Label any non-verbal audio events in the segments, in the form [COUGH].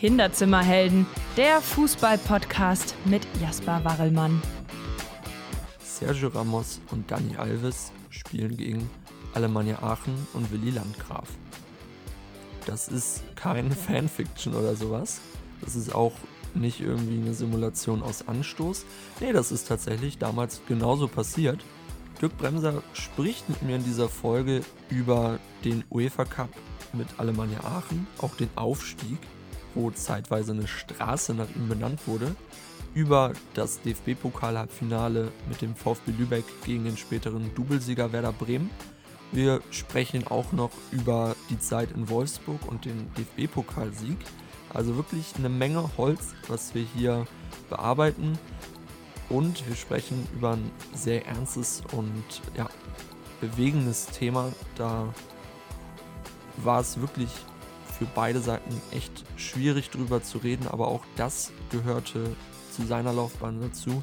Kinderzimmerhelden, der Fußball-Podcast mit Jasper Warrelmann. Sergio Ramos und Dani Alves spielen gegen Alemannia Aachen und Willi Landgraf. Das ist keine [LAUGHS] Fanfiction oder sowas. Das ist auch nicht irgendwie eine Simulation aus Anstoß. Nee, das ist tatsächlich damals genauso passiert. Dirk Bremser spricht mit mir in dieser Folge über den UEFA Cup mit Alemannia Aachen, auch den Aufstieg, wo zeitweise eine Straße nach ihm benannt wurde, über das DFB-Pokal-Halbfinale mit dem VfB Lübeck gegen den späteren Doublesieger Werder Bremen. Wir sprechen auch noch über die Zeit in Wolfsburg und den DFB-Pokalsieg. Also wirklich eine Menge Holz, was wir hier bearbeiten. Und wir sprechen über ein sehr ernstes und ja, bewegendes Thema. Da war es wirklich für beide Seiten echt schwierig drüber zu reden, aber auch das gehörte zu seiner Laufbahn dazu,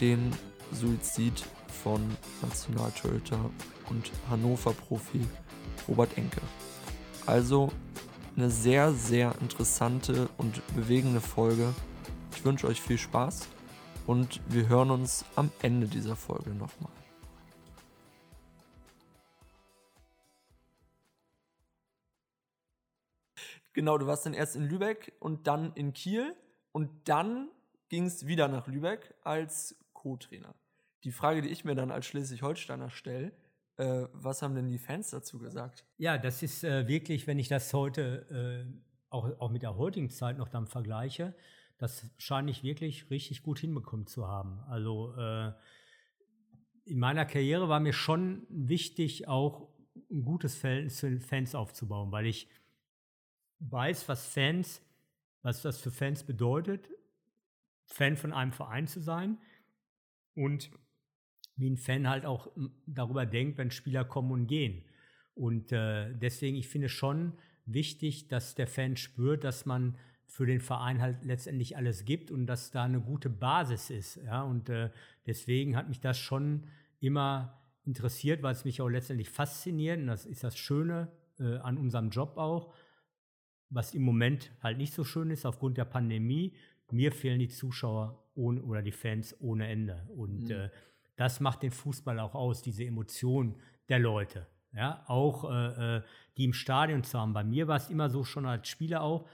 den Suizid von Nationaltorhüter und Hannover-Profi Robert Enke. Also eine sehr, sehr interessante und bewegende Folge. Ich wünsche euch viel Spaß und wir hören uns am Ende dieser Folge nochmal. Genau, du warst dann erst in Lübeck und dann in Kiel und dann ging es wieder nach Lübeck als Co-Trainer. Die Frage, die ich mir dann als Schleswig-Holsteiner stelle, äh, was haben denn die Fans dazu gesagt? Ja, das ist äh, wirklich, wenn ich das heute äh, auch, auch mit der heutigen Zeit noch dann vergleiche, das scheine ich wirklich richtig gut hinbekommen zu haben. Also äh, in meiner Karriere war mir schon wichtig, auch ein gutes Verhältnis zu den Fans aufzubauen, weil ich weiß, was Fans, was das für Fans bedeutet, Fan von einem Verein zu sein und wie ein Fan halt auch darüber denkt, wenn Spieler kommen und gehen. Und äh, deswegen, ich finde schon wichtig, dass der Fan spürt, dass man für den Verein halt letztendlich alles gibt und dass da eine gute Basis ist. Ja? Und äh, deswegen hat mich das schon immer interessiert, weil es mich auch letztendlich fasziniert. Und das ist das Schöne äh, an unserem Job auch, was im Moment halt nicht so schön ist aufgrund der Pandemie. Mir fehlen die Zuschauer ohne, oder die Fans ohne Ende. Und mhm. äh, das macht den Fußball auch aus, diese Emotion der Leute. Ja, auch äh, äh, die im Stadion zu haben. Bei mir war es immer so schon als Spieler auch,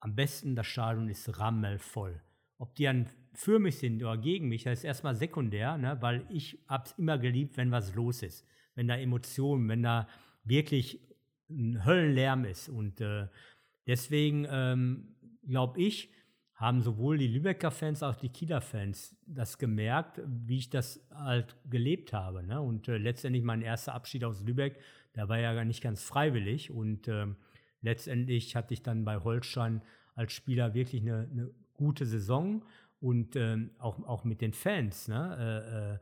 am besten das Stadion ist rammelvoll. Ob die dann für mich sind oder gegen mich, das ist erstmal sekundär, ne, weil ich habe es immer geliebt, wenn was los ist. Wenn da Emotionen, wenn da wirklich ein Höllenlärm ist. Und äh, deswegen ähm, glaube ich, haben sowohl die Lübecker Fans als auch die Kieler Fans das gemerkt, wie ich das halt gelebt habe. Ne? Und äh, letztendlich mein erster Abschied aus Lübeck, der war ja gar nicht ganz freiwillig. Und äh, letztendlich hatte ich dann bei Holstein als Spieler wirklich eine, eine gute Saison und äh, auch, auch mit den Fans. Ne? Äh, äh,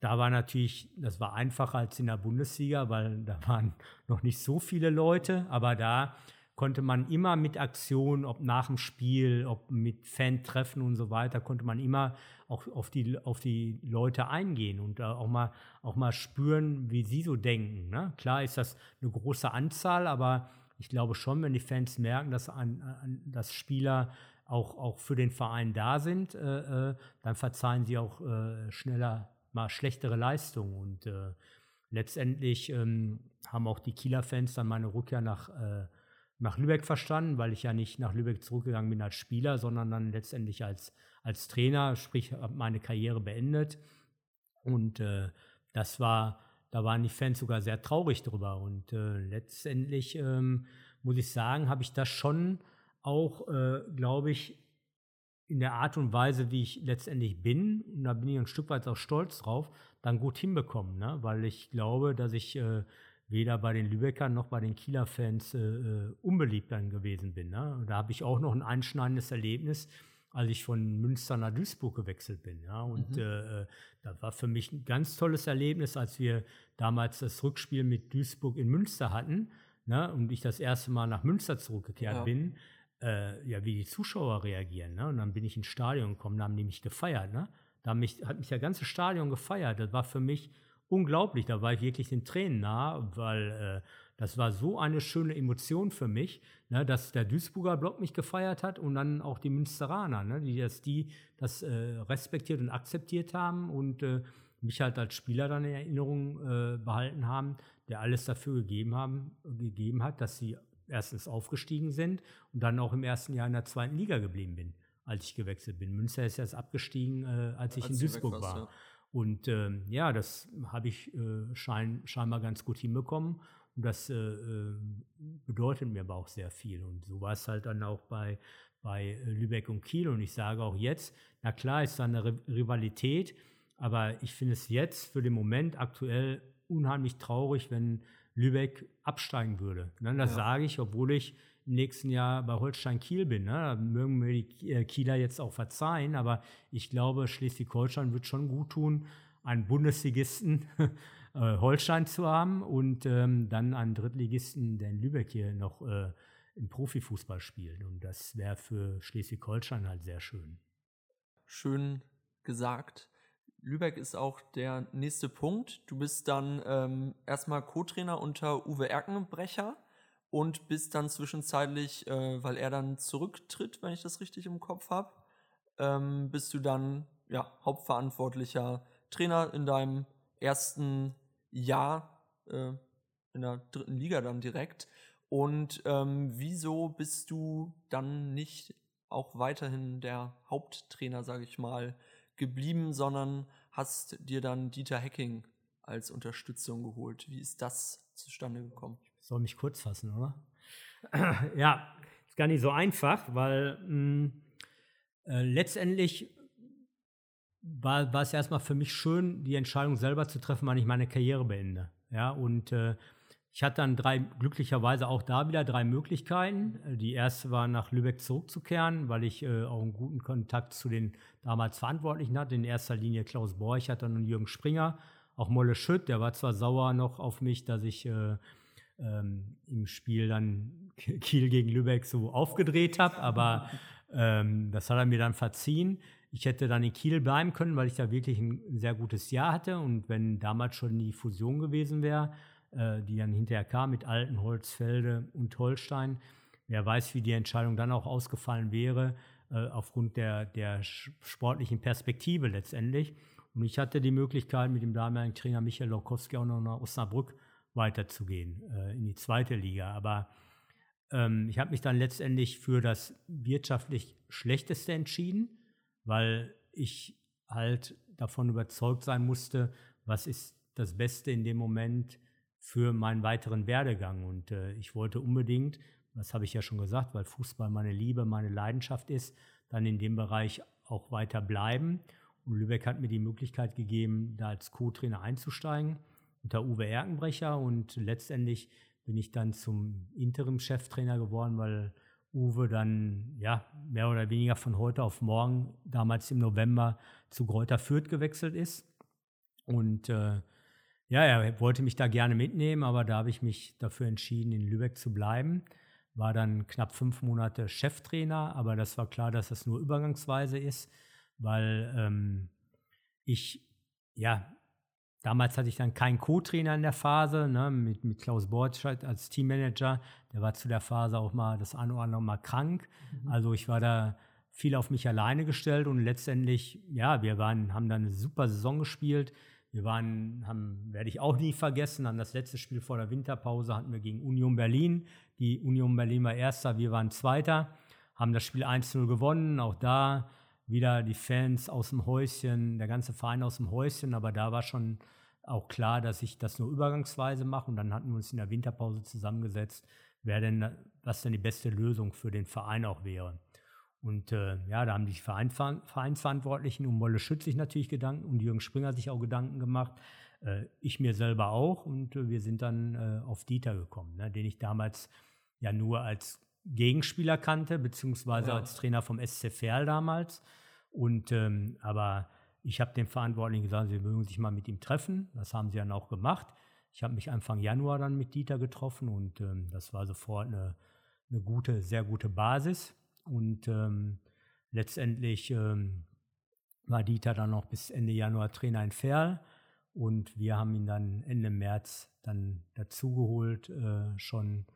da war natürlich, das war einfacher als in der Bundesliga, weil da waren noch nicht so viele Leute, aber da konnte man immer mit Aktionen, ob nach dem Spiel, ob mit Fan-Treffen und so weiter, konnte man immer auch auf die, auf die Leute eingehen und auch mal, auch mal spüren, wie sie so denken. Ne? Klar ist das eine große Anzahl, aber ich glaube schon, wenn die Fans merken, dass, an, dass Spieler auch, auch für den Verein da sind, äh, äh, dann verzeihen sie auch äh, schneller mal schlechtere Leistungen. Und äh, letztendlich ähm, haben auch die Kieler Fans dann meine Rückkehr nach äh, nach Lübeck verstanden, weil ich ja nicht nach Lübeck zurückgegangen bin als Spieler, sondern dann letztendlich als, als Trainer, sprich habe meine Karriere beendet. Und äh, das war, da waren die Fans sogar sehr traurig drüber. Und äh, letztendlich ähm, muss ich sagen, habe ich das schon auch, äh, glaube ich, in der Art und Weise, wie ich letztendlich bin, und da bin ich ein Stück weit auch stolz drauf, dann gut hinbekommen, ne? weil ich glaube, dass ich äh, weder bei den Lübeckern noch bei den Kieler Fans äh, äh, unbeliebt dann gewesen bin. Ne? Da habe ich auch noch ein einschneidendes Erlebnis, als ich von Münster nach Duisburg gewechselt bin. Ja? Und mhm. äh, das war für mich ein ganz tolles Erlebnis, als wir damals das Rückspiel mit Duisburg in Münster hatten ne? und ich das erste Mal nach Münster zurückgekehrt ja. bin. Äh, ja, wie die Zuschauer reagieren. Ne? Und dann bin ich ins Stadion gekommen, da haben die mich gefeiert. Ne? Da hat mich, hat mich der ganze Stadion gefeiert. Das war für mich unglaublich. Da war ich wirklich den Tränen nah, weil äh, Das war so eine schöne Emotion für mich, ne, dass der Duisburger Block mich gefeiert hat und dann auch die Münsteraner, ne, die das, die das äh, respektiert und akzeptiert haben und äh, mich halt als Spieler dann in Erinnerung äh, behalten haben, der alles dafür gegeben, haben, gegeben hat, dass sie erstens aufgestiegen sind und dann auch im ersten Jahr in der zweiten Liga geblieben bin, als ich gewechselt bin. Münster ist erst abgestiegen, äh, als ich als in Duisburg war. Ja. Und ähm, ja, das habe ich äh, schein, scheinbar ganz gut hinbekommen. Und das äh, äh, bedeutet mir aber auch sehr viel. Und so war es halt dann auch bei, bei Lübeck und Kiel. Und ich sage auch jetzt, na klar ist da eine Rivalität, aber ich finde es jetzt für den Moment aktuell unheimlich traurig, wenn Lübeck absteigen würde. Ne, das ja. sage ich, obwohl ich nächsten Jahr bei Holstein Kiel bin. Ne? Da mögen mir die äh, Kieler jetzt auch verzeihen, aber ich glaube, Schleswig-Holstein wird schon gut tun, einen Bundesligisten [LAUGHS] äh, Holstein zu haben und ähm, dann einen Drittligisten, der in Lübeck hier noch äh, im Profifußball spielt. Und das wäre für Schleswig-Holstein halt sehr schön. Schön gesagt. Lübeck ist auch der nächste Punkt. Du bist dann ähm, erstmal Co-Trainer unter Uwe Erkenbrecher und bist dann zwischenzeitlich, äh, weil er dann zurücktritt, wenn ich das richtig im Kopf habe, ähm, bist du dann ja, hauptverantwortlicher Trainer in deinem ersten Jahr äh, in der dritten Liga dann direkt. Und ähm, wieso bist du dann nicht auch weiterhin der Haupttrainer, sage ich mal, geblieben, sondern hast dir dann Dieter Hecking als Unterstützung geholt? Wie ist das zustande gekommen? Soll mich kurz fassen, oder? [CLEARS THROAT] ja, ist gar nicht so einfach, weil mh, hm, äh, letztendlich war, war es erstmal für mich schön, die Entscheidung selber zu treffen, wann ich meine Karriere beende. Ja, und äh, ich hatte dann drei, glücklicherweise auch da wieder drei Möglichkeiten. Die erste war, nach Lübeck zurückzukehren, weil ich äh, auch einen guten Kontakt zu den damals Verantwortlichen hatte. In erster Linie Klaus Borchert und Jürgen Springer. Auch Molle Schütt, der war zwar sauer noch auf mich, dass ich äh, ähm, im Spiel dann Kiel gegen Lübeck so aufgedreht habe, aber ähm, das hat er mir dann verziehen. Ich hätte dann in Kiel bleiben können, weil ich da wirklich ein sehr gutes Jahr hatte. Und wenn damals schon die Fusion gewesen wäre, äh, die dann hinterher kam mit Altenholzfelde und Holstein, wer weiß, wie die Entscheidung dann auch ausgefallen wäre, äh, aufgrund der, der sportlichen Perspektive letztendlich. Und ich hatte die Möglichkeit, mit dem damaligen Trainer Michael Lokowski auch noch nach Osnabrück weiterzugehen, äh, in die zweite Liga. Aber ähm, ich habe mich dann letztendlich für das wirtschaftlich Schlechteste entschieden weil ich halt davon überzeugt sein musste, was ist das Beste in dem Moment für meinen weiteren Werdegang. Und äh, ich wollte unbedingt, das habe ich ja schon gesagt, weil Fußball meine Liebe, meine Leidenschaft ist, dann in dem Bereich auch weiter bleiben. Und Lübeck hat mir die Möglichkeit gegeben, da als Co-Trainer einzusteigen unter Uwe Erkenbrecher. Und letztendlich bin ich dann zum Interim-Cheftrainer geworden, weil Uwe dann ja mehr oder weniger von heute auf morgen, damals im November, zu Gräuter Fürth gewechselt ist. Und äh, ja, er wollte mich da gerne mitnehmen, aber da habe ich mich dafür entschieden, in Lübeck zu bleiben. War dann knapp fünf Monate Cheftrainer, aber das war klar, dass das nur übergangsweise ist, weil ähm, ich ja Damals hatte ich dann keinen Co-Trainer in der Phase, ne, mit, mit Klaus Bortscheid als Teammanager. Der war zu der Phase auch mal das eine oder andere Mal krank. Mhm. Also ich war da viel auf mich alleine gestellt und letztendlich, ja, wir waren, haben dann eine super Saison gespielt. Wir waren, haben, werde ich auch nie vergessen, an das letzte Spiel vor der Winterpause hatten wir gegen Union Berlin. Die Union Berlin war Erster, wir waren Zweiter, haben das Spiel 1-0 gewonnen. Auch da wieder die Fans aus dem Häuschen, der ganze Verein aus dem Häuschen, aber da war schon auch klar, dass ich das nur übergangsweise mache und dann hatten wir uns in der Winterpause zusammengesetzt, wer denn, was denn die beste Lösung für den Verein auch wäre. Und äh, ja, da haben die Vereinsverantwortlichen um Wolle Schütz sich natürlich Gedanken und Jürgen Springer sich auch Gedanken gemacht. Äh, ich mir selber auch und äh, wir sind dann äh, auf Dieter gekommen, ne, den ich damals ja nur als Gegenspieler kannte, beziehungsweise ja. als Trainer vom SC Verl damals. Und ähm, aber ich habe dem Verantwortlichen gesagt, sie mögen sich mal mit ihm treffen. Das haben sie dann auch gemacht. Ich habe mich Anfang Januar dann mit Dieter getroffen und ähm, das war sofort eine, eine, gute, sehr gute Basis. Und ähm, letztendlich ähm, war Dieter dann noch bis Ende Januar Trainer in Ferl. Und wir haben ihn dann Ende März dann dazugeholt, äh, schon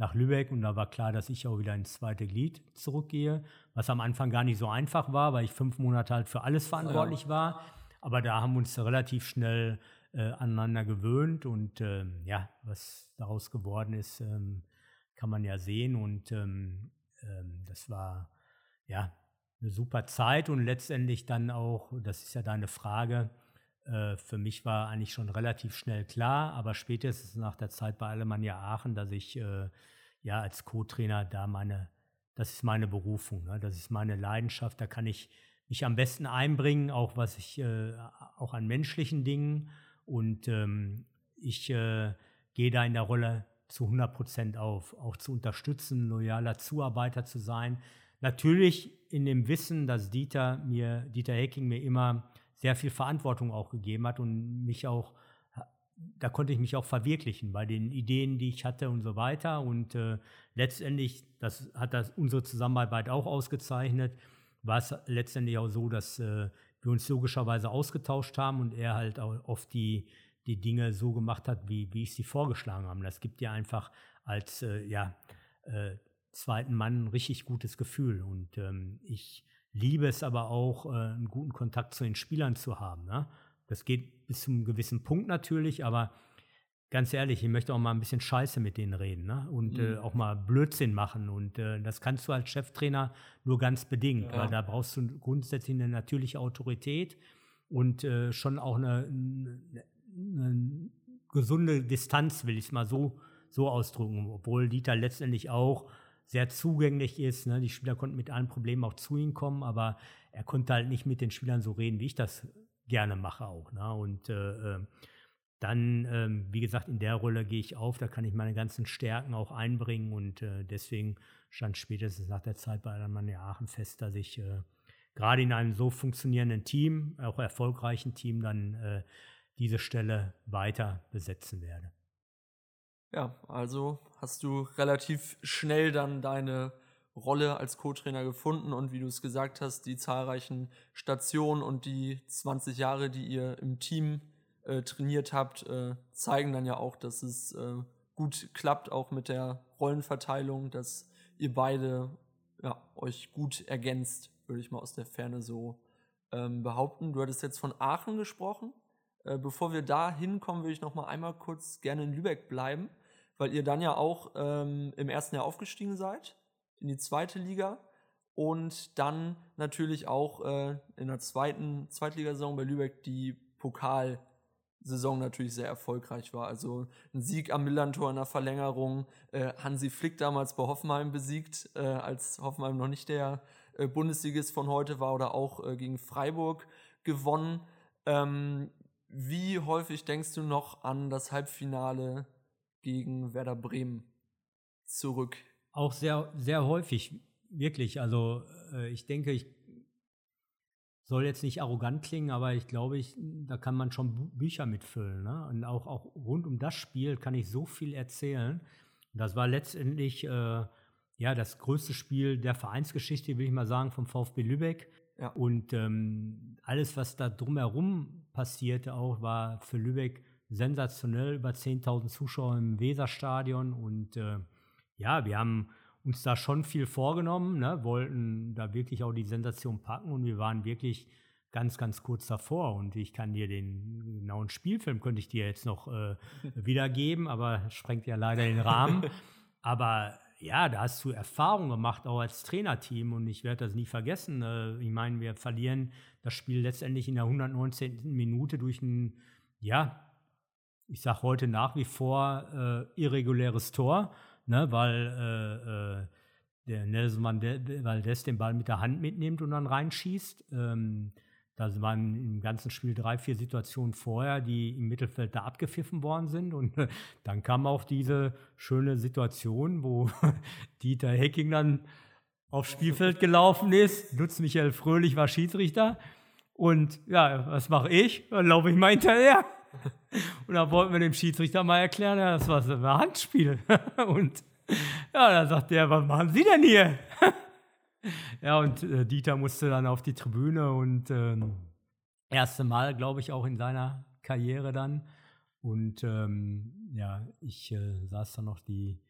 nach Lübeck. Und da war klar, dass ich auch wieder ins zweite Glied zurückgehe, was am Anfang gar nicht so einfach war, weil ich fünf Monate halt für alles verantwortlich ja. war. Aber da haben wir uns relativ schnell äh, aneinander gewöhnt und ähm, ja, was daraus geworden ist, ähm, kann man ja sehen. Und ähm, ähm das war ja eine super Zeit und letztendlich dann auch, das ist ja deine Frage, äh, für mich war eigentlich schon relativ schnell klar, aber spätestens nach der Zeit bei Alemannia Aachen, dass ich äh, ja als Co-Trainer da meine, das ist meine Berufung, ne? das ist meine Leidenschaft, da kann ich mich am besten einbringen, auch was ich, äh, auch an menschlichen Dingen und ähm, ich äh, gehe da in der Rolle zu 100 Prozent auf, auch zu unterstützen, loyaler Zuarbeiter zu sein. Natürlich in dem Wissen, dass Dieter mir, Dieter Hecking mir immer sehr viel Verantwortung auch gegeben hat und mich auch, da konnte ich mich auch verwirklichen bei den Ideen, die ich hatte und so weiter. Und äh, letztendlich, das hat das unsere Zusammenarbeit auch ausgezeichnet, war es letztendlich auch so, dass äh, wir uns logischerweise ausgetauscht haben und er halt auch oft die, die Dinge so gemacht hat, wie, wie ich sie vorgeschlagen habe. Das gibt dir einfach als äh, ja, äh, zweiten Mann ein richtig gutes Gefühl. Und ähm, ich liebe es aber auch, äh, einen guten Kontakt zu den Spielern zu haben. Ne? Das geht bis zu einem gewissen Punkt natürlich, aber ganz ehrlich, ich möchte auch mal ein bisschen Scheiße mit denen reden ne? und äh, mhm. äh, auch mal Blödsinn machen. Und äh, das kannst du als Cheftrainer nur ganz bedingt, ja. weil da brauchst du grundsätzlich eine natürliche Autorität und äh, schon auch eine, eine, eine, gesunde Distanz, will ich es mal so, so ausdrücken. Obwohl Dieter letztendlich auch sehr zugänglich ist. Ne? Die Spieler konnten mit allen Problemen auch zu ihm kommen, aber er konnte halt nicht mit den Spielern so reden, wie ich das gerne mache auch. Ne? Und äh, ähm, dann, äh, wie gesagt, in der Rolle gehe ich auf, da kann ich meine ganzen Stärken auch einbringen und äh, deswegen stand spätestens nach der Zeit bei Alemannia Aachen fest, dass ich äh, gerade in einem so funktionierenden Team, auch erfolgreichen Team, dann äh, diese Stelle weiter besetzen werde. Ja, also hast du relativ schnell dann deine Rolle als Co-Trainer gefunden und wie du es gesagt hast, die zahlreichen Stationen und die 20 Jahre, die ihr im Team äh, trainiert habt, äh, zeigen dann ja auch, dass es äh, gut klappt, auch mit der Rollenverteilung, dass ihr beide ja, euch gut ergänzt, würde ich mal aus der Ferne so ähm, behaupten. Du hattest jetzt von Aachen gesprochen. Äh, bevor wir da hinkommen, würde ich noch mal einmal kurz gerne in Lübeck bleiben weil ihr dann ja auch ähm, im ersten Jahr aufgestiegen seid in die zweite Liga und dann natürlich auch äh, in der zweiten Zweitligasaison bei Lübeck die Pokalsaison natürlich sehr erfolgreich war. Also ein Sieg am Millantor in der Verlängerung, äh, Hansi Flick damals bei Hoffenheim besiegt, äh, als Hoffenheim noch nicht der äh, Bundesligist von heute war oder auch äh, gegen Freiburg gewonnen. Ähm, wie häufig denkst du noch an das Halbfinale gegen Werder Bremen zurück. Auch sehr, sehr häufig, wirklich. Also äh, ich denke, ich soll jetzt nicht arrogant klingen, aber ich glaube, ich, da kann man schon Bücher mitfüllen. Ne? Und auch, auch rund um das Spiel kann ich so viel erzählen. Das war letztendlich äh, ja das größte Spiel der Vereinsgeschichte, will ich mal sagen, vom VfB Lübeck. Ja. Und ähm, alles, was da drumherum passierte, auch war für Lübeck sensationell, über 10.000 Zuschauer im Weserstadion und äh, ja, wir haben uns da schon viel vorgenommen, ne? wollten da wirklich auch die Sensation packen und wir waren wirklich ganz, ganz kurz davor und ich kann dir den genauen Spielfilm, könnte ich dir jetzt noch äh, [LAUGHS] wiedergeben, aber sprengt ja leider den Rahmen. aber ja, da hast du Erfahrung gemacht, auch als Trainerteam und ich werde das nie vergessen. Äh, ich meine, wir verlieren das Spiel letztendlich in der 119. Minute durch ein, ja, ich sage heute nach wie vor äh, irreguläres Tor, ne, weil äh, äh der Nelson Valdez den Ball mit der Hand mitnimmt und dann reinschießt. Ähm, da waren im ganzen Spiel drei, vier Situationen vorher, die im Mittelfeld da abgepfiffen worden sind. Und äh, dann kam auch diese schöne Situation, wo [LAUGHS] Dieter Hecking dann aufs Spielfeld gelaufen ist. Lutz Michael Fröhlich war Schiedsrichter. Und ja, was mache ich? Dann laufe ich mal hinterher. [LAUGHS] Und dann wollten wir dem Schiedsrichter mal erklären, ja, das war ein Handspiel. [LAUGHS] Und ja, dann sagt der, was machen Sie denn hier? [LAUGHS] ja, und äh, Dieter musste dann auf die Tribüne und ähm, erste Mal, glaube ich, auch in seiner Karriere dann. Und ähm, ja, ich äh, saß dann noch die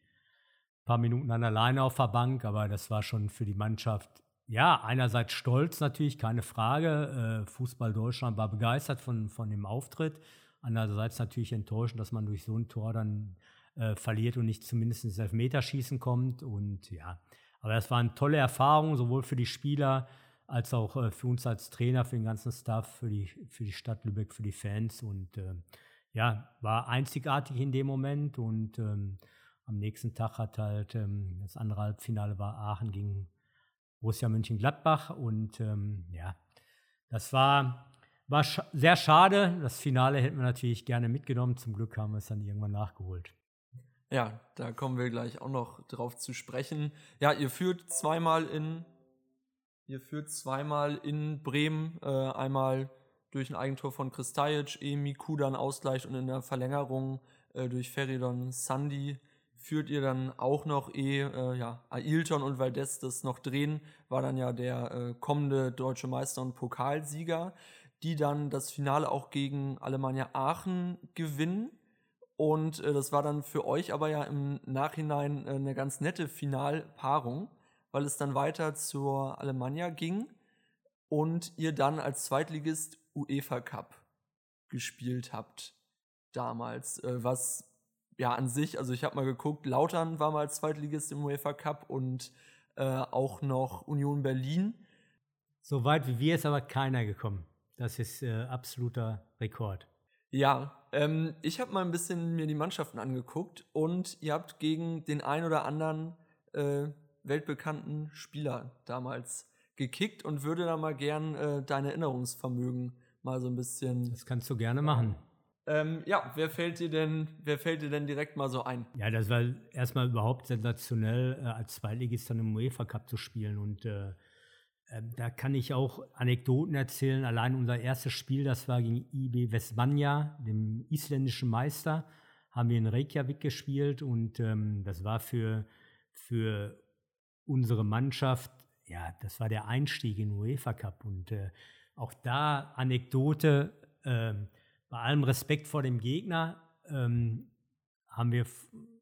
paar Minuten dann alleine auf der Bank, aber das war schon für die Mannschaft, ja, einerseits stolz natürlich, keine Frage. Äh, Fußball Deutschland war begeistert von, von dem Auftritt. Andererseits natürlich enttäuschend, dass man durch so ein Tor dann äh, verliert und nicht zumindest ins Elfmeterschießen kommt. Und ja, aber das waren tolle Erfahrungen, sowohl für die Spieler als auch äh, für uns als Trainer, für den ganzen Staff, für die, für die Stadt Lübeck, für die Fans. Und äh, ja, war einzigartig in dem Moment. Und ähm, am nächsten Tag hat halt ähm, das andere Halbfinale war Aachen gegen Borussia Mönchengladbach. Und ähm, ja, das war, war sch sehr schade. Das Finale hätten wir natürlich gerne mitgenommen. Zum Glück haben wir es dann irgendwann nachgeholt. Ja, da kommen wir gleich auch noch drauf zu sprechen. Ja, ihr führt zweimal in, ihr führt zweimal in Bremen, äh, einmal durch ein Eigentor von Kristajic, Emi Kudan Ausgleich und in der Verlängerung äh, durch Feridon Sandi führt ihr dann auch noch eh, äh, ja, Ailton und Valdez das noch drehen, war dann ja der äh, kommende deutsche Meister und Pokalsieger, die dann das Finale auch gegen Alemannia Aachen gewinnen und äh, das war dann für euch aber ja im Nachhinein äh, eine ganz nette Finalpaarung, weil es dann weiter zur Alemannia ging und ihr dann als Zweitligist UEFA Cup gespielt habt damals, äh, was ja an sich, also ich habe mal geguckt, Lautern war mal Zweitligist im UEFA Cup und äh, auch noch Union Berlin. So weit wie wir ist aber keiner gekommen. Das ist äh, absoluter Rekord. Ja, ähm, ich habe mal ein bisschen mir die Mannschaften angeguckt und ihr habt gegen den ein oder anderen äh, weltbekannten Spieler damals gekickt und würde da mal gern äh, dein Erinnerungsvermögen mal so ein bisschen. Das kannst du gerne machen. Ähm, ja, wer fällt dir denn, wer fällt dir denn direkt mal so ein? Ja, das war erstmal überhaupt sensationell, äh, als Zweitligist dann im UEFA Cup zu spielen und äh, da kann ich auch Anekdoten erzählen. Allein unser erstes Spiel, das war gegen IB Westmanja, dem isländischen Meister, haben wir in Reykjavik gespielt und ähm, das war für, für unsere Mannschaft, ja, das war der Einstieg in UEFA Cup und äh, auch da Anekdote, äh, bei allem Respekt vor dem Gegner, ähm, haben wir,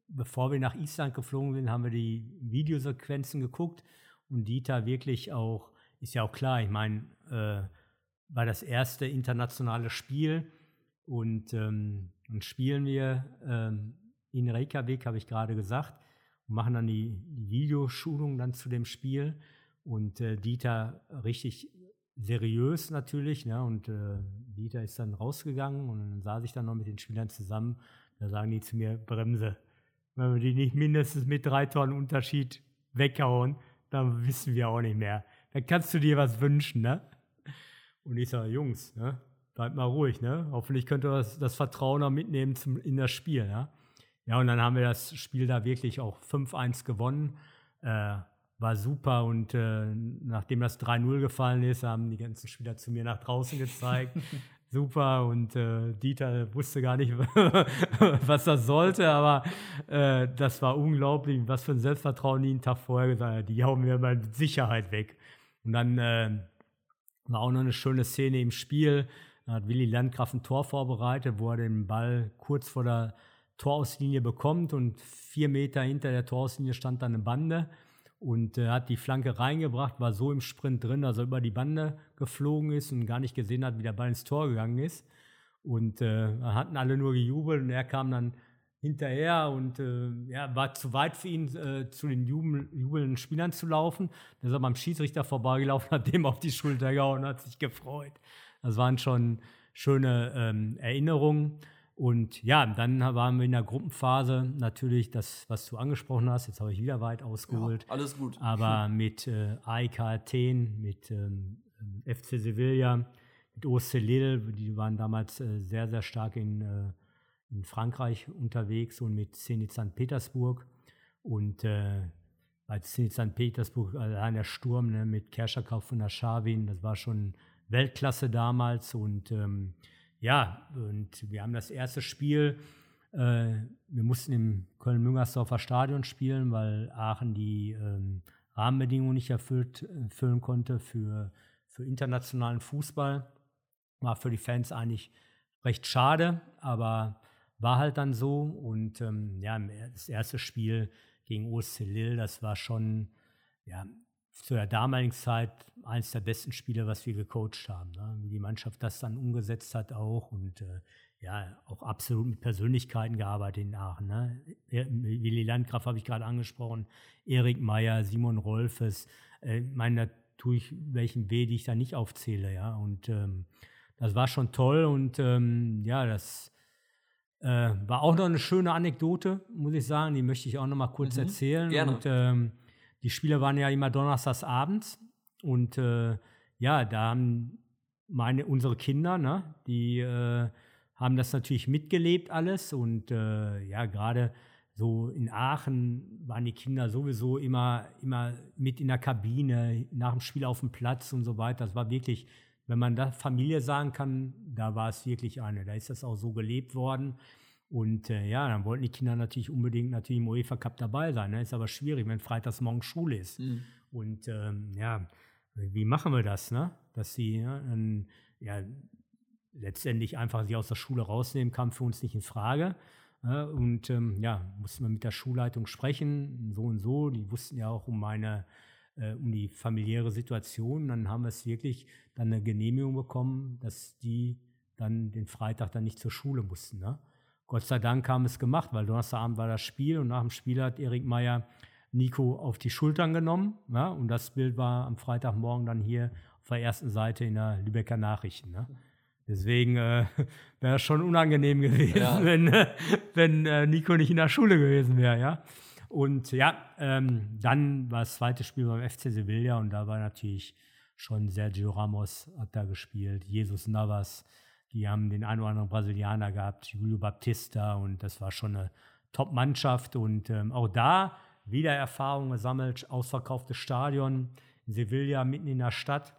bevor wir nach Island geflogen sind, haben wir die Videosequenzen geguckt und Dieter wirklich auch ist ja auch klar, ich meine, äh, war das erste internationale Spiel und ähm, dann spielen wir ähm, in Reykjavik, habe ich gerade gesagt, und machen dann die, die Videoschulung dann zu dem Spiel und äh, Dieter richtig seriös natürlich, ne? und äh, Dieter ist dann rausgegangen und dann saß ich dann noch mit den Spielern zusammen, da sagen die zu mir, Bremse, wenn wir die nicht mindestens mit drei Tonnen Unterschied weghauen, dann wissen wir auch nicht mehr dann kannst du dir was wünschen, ne? Und ich sage, Jungs, ne? Bleibt mal ruhig, ne? Hoffentlich könnt ihr das, das Vertrauen auch mitnehmen zum, in das Spiel, ja? Ja, und dann haben wir das Spiel da wirklich auch 5-1 gewonnen. Äh, war super und äh, nachdem das 3-0 gefallen ist, haben die ganzen Spieler zu mir nach draußen gezeigt. [LAUGHS] super und äh, Dieter wusste gar nicht, [LAUGHS] was das sollte, aber äh, das war unglaublich, was für ein Selbstvertrauen die einen Tag vorher gesagt hat. Die hauen mir mal mit Sicherheit weg. Und dann äh, war auch noch eine schöne Szene im Spiel. Da hat Willi Landgraf ein Tor vorbereitet, wo er den Ball kurz vor der Torauslinie bekommt und vier Meter hinter der Torauslinie stand dann eine Bande und äh, hat die Flanke reingebracht, war so im Sprint drin, dass er über die Bande geflogen ist und gar nicht gesehen hat, wie der Ball ins Tor gegangen ist. Und äh, hatten alle nur gejubelt und er kam dann hinterher und äh, ja, war zu weit für ihn, äh, zu den jubel, jubelnden Spielern zu laufen. Da ist er beim Schiedsrichter vorbeigelaufen, [LAUGHS] hat dem auf die Schulter gehauen und hat sich gefreut. Das waren schon schöne ähm, Erinnerungen. Und ja, dann waren wir in der Gruppenphase natürlich das, was du angesprochen hast. Jetzt habe ich wieder weit ausgeholt. Ja, alles gut. Aber mit äh, AEK Athen, mit ähm, FC Sevilla, mit OSC Lille, die waren damals äh, sehr, sehr stark in äh, in Frankreich unterwegs und mit Zenit St. Petersburg. Und äh, bei Zenit St. Petersburg, allein der Sturm ne, mit Kerschakov von der Schawin, das war schon Weltklasse damals. Und ähm, ja, und wir haben das erste Spiel, äh, wir mussten im Köln-Müngersdorfer Stadion spielen, weil Aachen die ähm, Rahmenbedingungen nicht erfüllt, erfüllen konnte für, für internationalen Fußball. War für die Fans eigentlich recht schade, aber war halt dann so. Und ähm, ja, das erste Spiel gegen OSC Lille, das war schon, ja, zu der damaligen Zeit eines der besten Spiele, was wir gecoacht haben. Ne? Wie die Mannschaft das dann umgesetzt hat auch und äh, ja, auch absolut mit Persönlichkeiten gearbeitet in Aachen. Ne? Willi Landgraf habe ich gerade angesprochen, Erik Meyer, Simon Rolfes, äh, meine tue ich welchen weh, die ich da nicht aufzähle, ja. Und ähm, das war schon toll und ähm, ja, das äh, war auch noch eine schöne Anekdote, muss ich sagen. Die möchte ich auch noch mal kurz mhm, erzählen. Gerne. Und ähm, die Spiele waren ja immer donnerstags abends und äh, ja, da haben meine unsere Kinder, ne, die äh, haben das natürlich mitgelebt alles und äh, ja, gerade so in Aachen waren die Kinder sowieso immer, immer mit in der Kabine, nach dem Spiel auf dem Platz und so weiter. Das war wirklich, wenn man da Familie sagen kann, da war es wirklich eine. Da ist das auch so gelebt worden. Und äh, ja, dann wollten die Kinder natürlich unbedingt natürlich im UEFA Cup dabei sein. Ne? Ist aber schwierig, wenn freitags morgen Schule ist. Mhm. Und ähm, ja, wie machen wir das, ne? Dass sie ne, ja, letztendlich einfach sie aus der Schule rausnehmen, kam für uns nicht in Frage. und ähm, ja, mussten wir mit der Schulleitung sprechen, so und so. Die wussten ja auch um meine, äh, um die familiäre Situation. Dann haben wir es wirklich dann eine Genehmigung bekommen, dass die dann den Freitag dann nicht zur Schule mussten. Ne? Gott sei Dank haben es gemacht, weil Donnerstagabend war das Spiel und nach dem Spiel hat Erik Meyer Nico auf die Schultern genommen. Ja, und das Bild war am Freitagmorgen dann hier auf der ersten Seite in der Lübecker Nachrichten. Ne? Deswegen äh, [LAUGHS] wäre es schon unangenehm gewesen, ja. [LAUGHS] wenn, äh, wenn äh, Nico nicht in der Schule gewesen wäre, ja. Und ja, ähm, dann war das zweite Spiel beim FC Sevilla und da war natürlich schon Sergio Ramos hat da gespielt, Jesus Navas, die haben den einen oder anderen Brasilianer gehabt, Julio Baptista und das war schon eine Top-Mannschaft und ähm, auch da wieder Erfahrungen gesammelt, ausverkauftes Stadion in Sevilla, mitten in der Stadt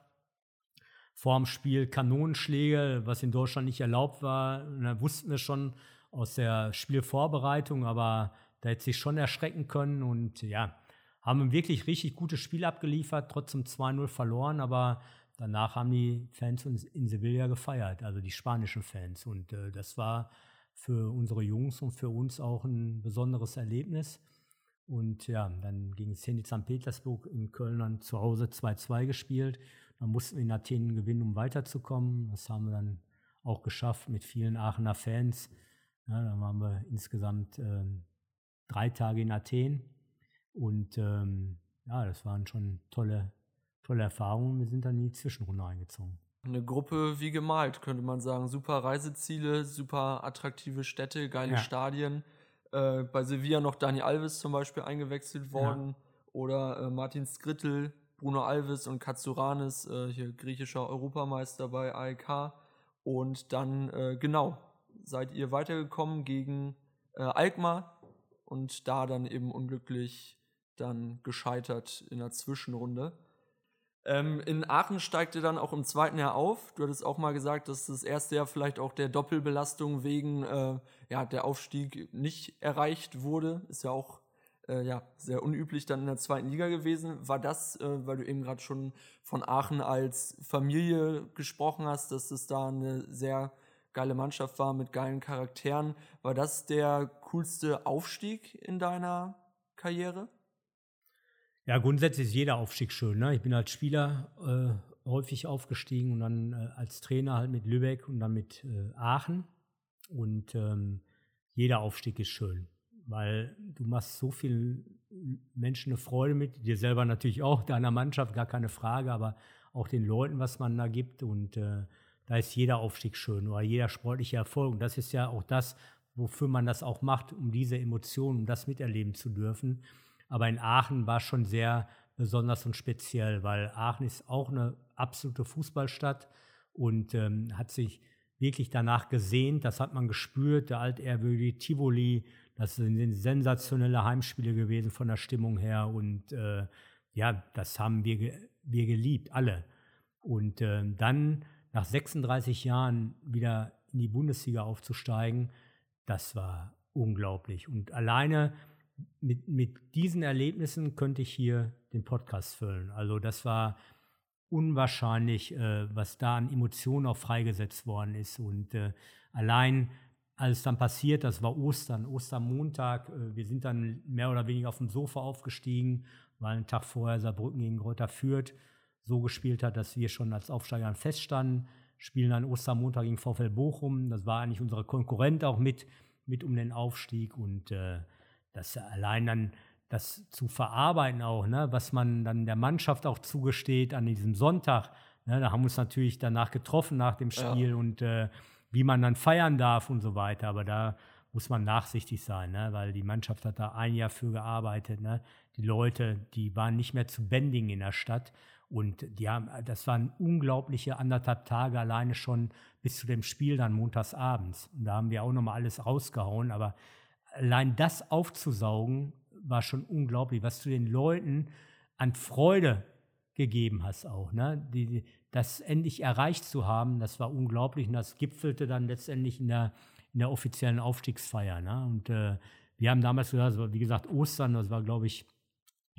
vor dem Spiel Kanonenschläge, was in Deutschland nicht erlaubt war. Da wussten wir schon aus der Spielvorbereitung, aber da hätte sich schon erschrecken können und ja, haben wirklich richtig gutes Spiel abgeliefert, trotzdem 2-0 verloren, aber danach haben die Fans in Sevilla gefeiert, also die spanischen Fans. Und äh, das war für unsere Jungs und für uns auch ein besonderes Erlebnis. Und ja, dann gegen Zenit St. Petersburg in Köln dann zu Hause 2-2 gespielt. Man musste in Athen gewinnen, um weiterzukommen. Das haben wir dann auch geschafft mit vielen Aachener Fans. Ja, dann waren wir insgesamt ähm, drei Tage in Athen. Und ähm, ja, das waren schon tolle, tolle Erfahrungen. Wir sind dann in die Zwischenrunde eingezogen. Eine Gruppe wie gemalt, könnte man sagen. Super Reiseziele, super attraktive Städte, geile ja. Stadien. Äh, bei Sevilla noch Dani Alves zum Beispiel eingewechselt worden. Ja. Oder äh, Martin Skrittel, Bruno Alves und Katsuranis, äh, hier griechischer Europameister bei AEK. Und dann, äh, genau, seid ihr weitergekommen gegen äh, Alkmaar und da dann eben unglücklich dann gescheitert in der Zwischenrunde. Ähm, in Aachen steigt ihr dann auch im zweiten Jahr auf. Du hattest auch mal gesagt, dass das erste Jahr vielleicht auch der Doppelbelastung wegen äh, ja, der Aufstieg nicht erreicht wurde. Ist ja auch äh, ja, sehr unüblich dann in der zweiten Liga gewesen. War das, äh, weil du eben gerade schon von Aachen als Familie gesprochen hast, dass es da eine sehr geile Mannschaft war mit geilen Charakteren, war das der coolste Aufstieg in deiner Karriere? Ja, grundsätzlich ist jeder Aufstieg schön. Ne? Ich bin als Spieler äh, häufig aufgestiegen und dann äh, als Trainer halt mit Lübeck und dann mit äh, Aachen. Und ähm, jeder Aufstieg ist schön weil du machst so vielen Menschen eine Freude mit, dir selber natürlich auch, deiner Mannschaft, gar keine Frage, aber auch den Leuten, was man da gibt und äh, da ist jeder Aufstieg schön oder jeder sportliche Erfolg und das ist ja auch das, wofür man das auch macht, um diese Emotionen, um das miterleben zu dürfen. Aber in Aachen war schon sehr besonders und speziell, weil Aachen ist auch eine absolute Fußballstadt und ähm, hat sich wirklich danach gesehnt, das hat man gespürt, der altehrwürdige Tivoli, das sind sensationelle Heimspiele gewesen von der Stimmung her und äh, ja, das haben wir, wir geliebt, alle. Und äh, dann nach 36 Jahren wieder in die Bundesliga aufzusteigen, das war unglaublich. Und alleine mit, mit diesen Erlebnissen könnte ich hier den Podcast füllen. Also das war unwahrscheinlich, äh, was da an Emotionen auch freigesetzt worden ist. Und äh, allein als es dann passiert, das war Ostern, Ostermontag, äh, wir sind dann mehr oder weniger auf dem Sofa aufgestiegen, weil ein Tag vorher Saarbrücken gegen Greuther Fürth so gespielt hat, dass wir schon als Aufsteiger feststanden. Spielen dann Ostermontag gegen VfL Bochum. Das war eigentlich unsere Konkurrent auch mit, mit um den Aufstieg. Und äh, das allein dann das zu verarbeiten auch, ne, was man dann der Mannschaft auch zugesteht an diesem Sonntag. Ne, da haben wir uns natürlich danach getroffen nach dem Spiel ja. und äh, wie man dann feiern darf und so weiter. Aber da muss man nachsichtig sein, ne, weil die Mannschaft hat da ein Jahr für gearbeitet. Ne. Die Leute, die waren nicht mehr zu bändigen in der Stadt. Und die haben, das waren unglaubliche anderthalb Tage alleine schon bis zu dem Spiel dann montags abends. Und da haben wir auch nochmal alles rausgehauen. Aber allein das aufzusaugen, war schon unglaublich, was du den Leuten an Freude gegeben hast auch. Ne? Die, das endlich erreicht zu haben, das war unglaublich und das gipfelte dann letztendlich in der, in der offiziellen Aufstiegsfeier. Ne? Und äh, wir haben damals gesagt, wie gesagt, Ostern, das war, glaube ich,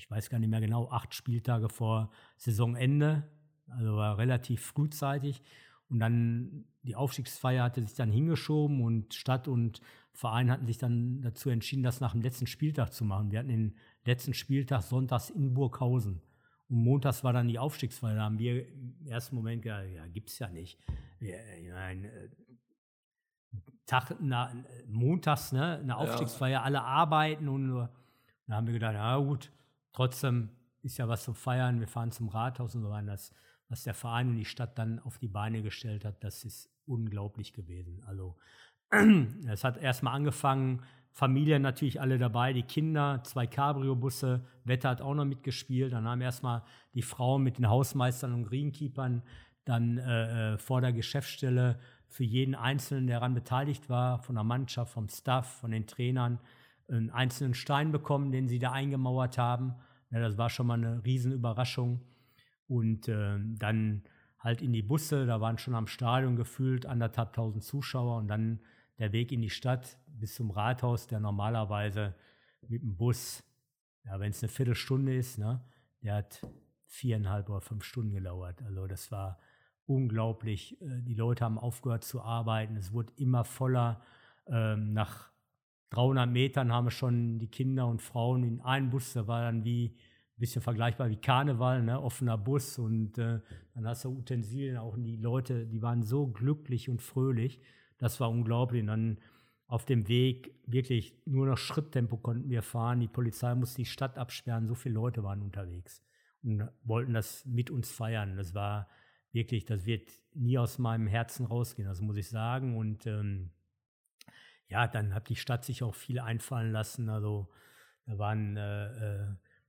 ich weiß gar nicht mehr genau, acht Spieltage vor Saisonende, also war relativ frühzeitig. Und dann die Aufstiegsfeier hatte sich dann hingeschoben und Stadt und Verein hatten sich dann dazu entschieden, das nach dem letzten Spieltag zu machen. Wir hatten den letzten Spieltag sonntags in Burghausen. Und montags war dann die Aufstiegsfeier. Da haben wir im ersten Moment gedacht, ja, gibt's ja nicht. Ich meine, äh, Tag, na, montags, ne, eine Aufstiegsfeier, ja. alle arbeiten und nur. Da haben wir gedacht, ja gut, trotzdem ist ja was zu feiern. Wir fahren zum Rathaus und so weiter. Das, was der Verein und die Stadt dann auf die Beine gestellt hat, das ist unglaublich gewesen. Also [CLEARS THROAT] es hat erstmal angefangen, Familie natürlich alle dabei, die Kinder, zwei Cabrio-Busse, Wetter hat auch noch mitgespielt. Dann haben erstmal die Frauen mit den Hausmeistern und Greenkeepern dann äh, äh, vor der Geschäftsstelle für jeden Einzelnen, der daran beteiligt war, von der Mannschaft, vom Staff, von den Trainern, einen einzelnen Stein bekommen, den sie da eingemauert haben. Ja, das war schon mal eine Riesenüberraschung. Und äh, dann halt in die Busse, da waren schon am Stadion gefühlt anderthalb tausend Zuschauer und dann der Weg in die Stadt bis zum Rathaus, der normalerweise mit dem Bus, ja, wenn es eine Viertelstunde ist, ne, der hat viereinhalb oder fünf Stunden gedauert. Also das war unglaublich. Äh, die Leute haben aufgehört zu arbeiten. Es wurde immer voller. Ähm, nach 300 Metern haben wir schon die Kinder und Frauen in einen Bus. Da war dann wie ein bisschen vergleichbar wie Karneval, ne? offener Bus. Und äh, dann hast du Utensilien. Auch die Leute, die waren so glücklich und fröhlich. Das war unglaublich. Und dann auf dem Weg wirklich nur noch Schritttempo konnten wir fahren. Die Polizei musste die Stadt absperren. So viele Leute waren unterwegs und wollten das mit uns feiern. Das war wirklich, das wird nie aus meinem Herzen rausgehen, das muss ich sagen. Und ähm, ja, dann hat die Stadt sich auch viel einfallen lassen. Also da waren äh, äh,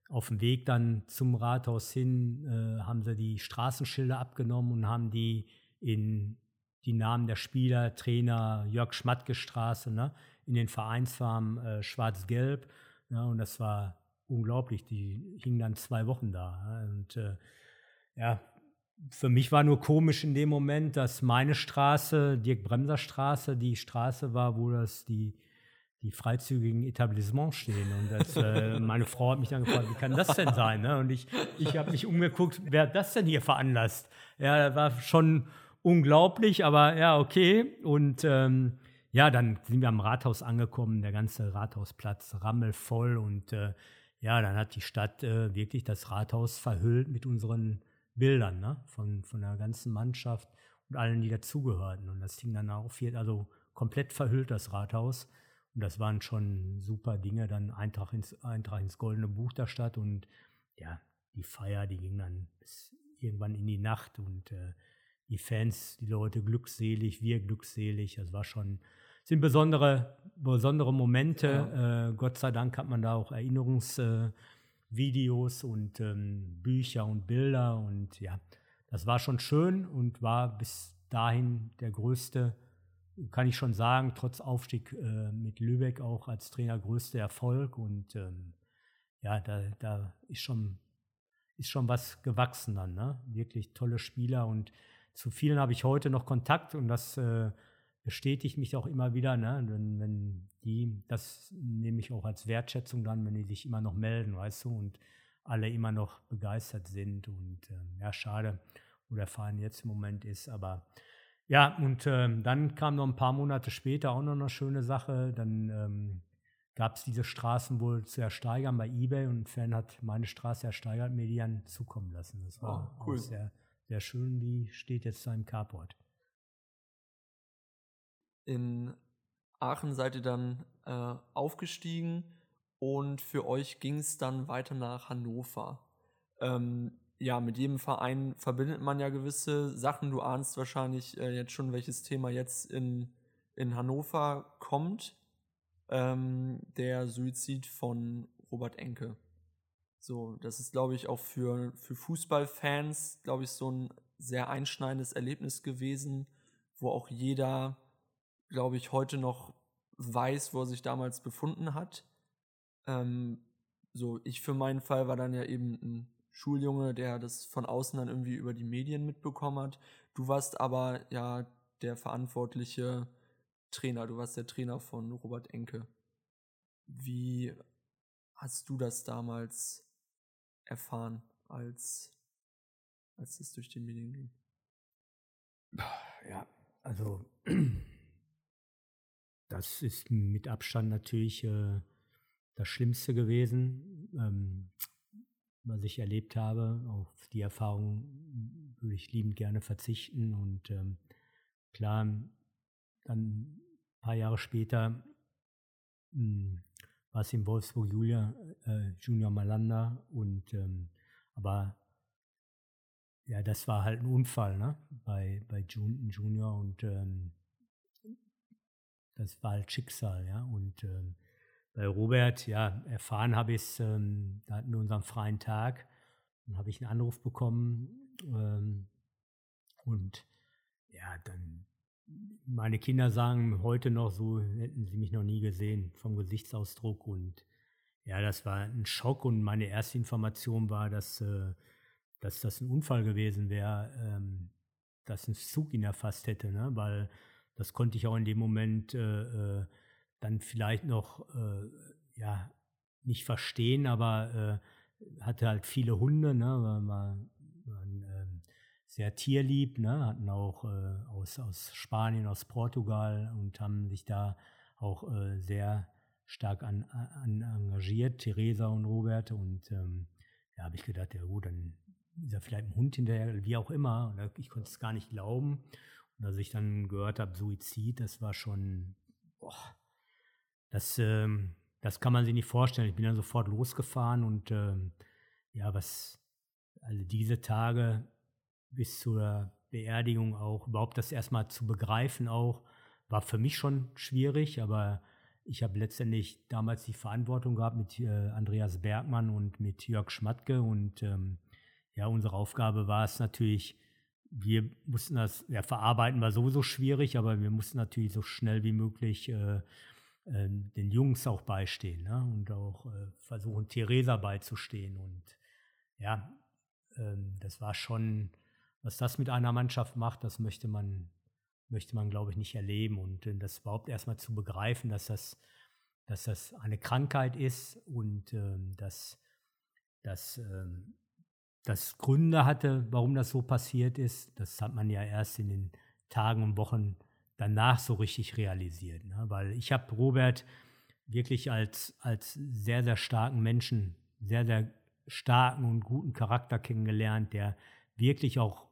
auf dem Weg dann zum Rathaus hin, äh, haben sie die Straßenschilder abgenommen und haben die in die Namen der Spieler, Trainer, Jörg Schmatke Straße, ne, in den Vereinsfarben äh, schwarz-gelb. Ne, und das war unglaublich. Die hingen dann zwei Wochen da. Und äh, ja, für mich war nur komisch in dem Moment, dass meine Straße, Dirk Bremser Straße, die Straße war, wo das die, die freizügigen Etablissements stehen. Und das, äh, [LAUGHS] meine Frau hat mich dann gefragt, wie kann das denn sein? Ne? Und ich, ich habe mich umgeguckt, wer hat das denn hier veranlasst? Ja, das war schon unglaublich, aber ja, okay. Und ähm, ja, dann sind wir am Rathaus angekommen, der ganze Rathausplatz rammelvoll und äh, ja, dann hat die Stadt äh, wirklich das Rathaus verhüllt mit unseren Bildern ne? von, von der ganzen Mannschaft und allen, die dazugehörten. Und das ging dann auch viel, also komplett verhüllt, das Rathaus. Und das waren schon super Dinge, dann Eintrag ins, Eintrag ins Goldene Buch der Stadt und ja, die Feier, die ging dann bis irgendwann in die Nacht und äh, die Fans, die Leute glückselig, wir glückselig. Das war schon, sind besondere, besondere Momente. Ja. Äh, Gott sei Dank hat man da auch Erinnerungsvideos äh, und ähm, Bücher und Bilder. Und ja, das war schon schön und war bis dahin der größte, kann ich schon sagen, trotz Aufstieg äh, mit Lübeck auch als Trainer größte Erfolg. Und ähm, ja, da, da ist schon, ist schon was gewachsen dann. Ne? Wirklich tolle Spieler und zu vielen habe ich heute noch Kontakt und das äh, bestätigt mich auch immer wieder, ne? wenn, wenn die, das nehme ich auch als Wertschätzung dann, wenn die sich immer noch melden, weißt du, und alle immer noch begeistert sind. Und ähm, ja, schade, wo der Verein jetzt im Moment ist. Aber ja, und ähm, dann kam noch ein paar Monate später auch noch eine schöne Sache. Dann ähm, gab es diese Straßen wohl zu ersteigern bei eBay und Fan hat meine Straße ersteigert, mir die dann zukommen lassen. Das war oh, cool. sehr, sehr schön. Die steht jetzt da im Carport. In Aachen seid ihr dann äh, aufgestiegen und für euch ging es dann weiter nach Hannover. Ähm, ja, mit jedem Verein verbindet man ja gewisse Sachen. Du ahnst wahrscheinlich äh, jetzt schon, welches Thema jetzt in, in Hannover kommt. Ähm, der Suizid von Robert Enke. So, das ist, glaube ich, auch für, für Fußballfans, glaube ich, so ein sehr einschneidendes Erlebnis gewesen, wo auch jeder, glaube ich, heute noch weiß, wo er sich damals befunden hat. Ähm, so, ich für meinen Fall war dann ja eben ein Schuljunge, der das von außen dann irgendwie über die Medien mitbekommen hat. Du warst aber ja der verantwortliche Trainer, du warst der Trainer von Robert Enke. Wie hast du das damals erfahren, als, als es durch die Medien ging? Ja, also das ist mit Abstand natürlich äh, das Schlimmste gewesen, ähm, was ich erlebt habe. Auf die Erfahrung würde ich liebend gerne verzichten. Und ähm, klar, dann ein paar Jahre später hm, war es in Wolfsburg Julia, äh, Junior Malanda. Und ähm, aber ja, das war halt ein Unfall, ne? Bei, bei Jun Junior und ähm, das war halt Schicksal, ja. Und ähm, bei Robert, ja, erfahren habe ich es, ähm, da hatten wir unseren freien Tag, dann habe ich einen Anruf bekommen ähm, und ja, dann meine Kinder sagen heute noch so, hätten sie mich noch nie gesehen vom Gesichtsausdruck und ja, das war ein Schock und meine erste Information war, dass, äh, dass das ein Unfall gewesen wäre, ähm, dass ein Zug ihn erfasst hätte, ne? weil das konnte ich auch in dem Moment äh, äh, dann vielleicht noch äh, ja nicht verstehen, aber äh, hatte halt viele Hunde, ne, war, waren ähm, sehr tierlieb, ne, hatten auch äh, aus, aus Spanien, aus Portugal und haben sich da auch äh, sehr stark an, an engagiert, Theresa und Robert. Und ähm, ja, habe ich gedacht, ja gut, dann ist er vielleicht ein Hund hinterher, wie auch immer. Ich konnte es gar nicht glauben. Und als ich dann gehört habe, Suizid, das war schon, boah, das, ähm, das kann man sich nicht vorstellen. Ich bin dann sofort losgefahren und ähm, ja, was, also diese Tage bis zur Beerdigung auch, überhaupt das erstmal zu begreifen auch, war für mich schon schwierig, aber ich habe letztendlich damals die Verantwortung gehabt mit äh, Andreas Bergmann und mit Jörg Schmatke und ähm, ja, unsere Aufgabe war es natürlich, wir mussten das, ja, verarbeiten war sowieso schwierig, aber wir mussten natürlich so schnell wie möglich äh, äh, den Jungs auch beistehen ne? und auch äh, versuchen, Theresa beizustehen. Und ja, ähm, das war schon, was das mit einer Mannschaft macht, das möchte man, möchte man, glaube ich, nicht erleben. Und äh, das überhaupt erstmal zu begreifen, dass das, dass das eine Krankheit ist und ähm, dass, dass ähm, das Gründe hatte, warum das so passiert ist. Das hat man ja erst in den Tagen und Wochen danach so richtig realisiert. Ne? Weil ich habe Robert wirklich als, als sehr, sehr starken Menschen, sehr, sehr starken und guten Charakter kennengelernt, der wirklich auch,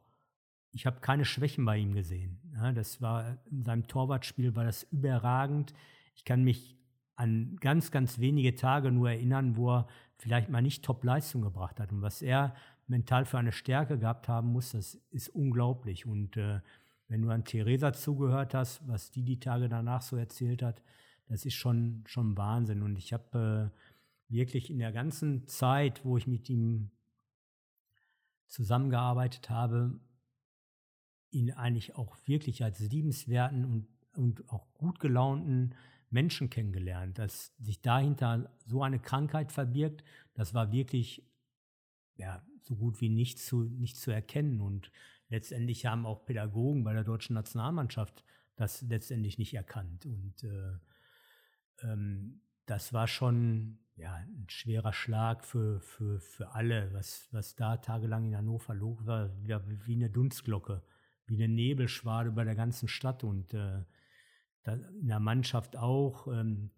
ich habe keine Schwächen bei ihm gesehen. Ne? Das war, in seinem Torwartspiel war das überragend. Ich kann mich an ganz, ganz wenige Tage nur erinnern, wo er vielleicht mal nicht Top-Leistung gebracht hat. Und was er mental für eine Stärke gehabt haben muss, das ist unglaublich. Und äh, wenn du an Theresa zugehört hast, was die die Tage danach so erzählt hat, das ist schon, schon Wahnsinn. Und ich habe äh, wirklich in der ganzen Zeit, wo ich mit ihm zusammengearbeitet habe, ihn eigentlich auch wirklich als liebenswerten und, und auch gut gelaunten Menschen kennengelernt. Dass sich dahinter so eine Krankheit verbirgt, das war wirklich ja, so gut wie nicht zu, nicht zu erkennen. Und letztendlich haben auch Pädagogen bei der deutschen Nationalmannschaft das letztendlich nicht erkannt. Und äh, ähm, das war schon, ja, ein schwerer Schlag für, für, für alle, was, was da tagelang in Hannover los war, wie eine Dunstglocke, wie eine Nebelschwade über der ganzen Stadt und äh, in der Mannschaft auch, ähm,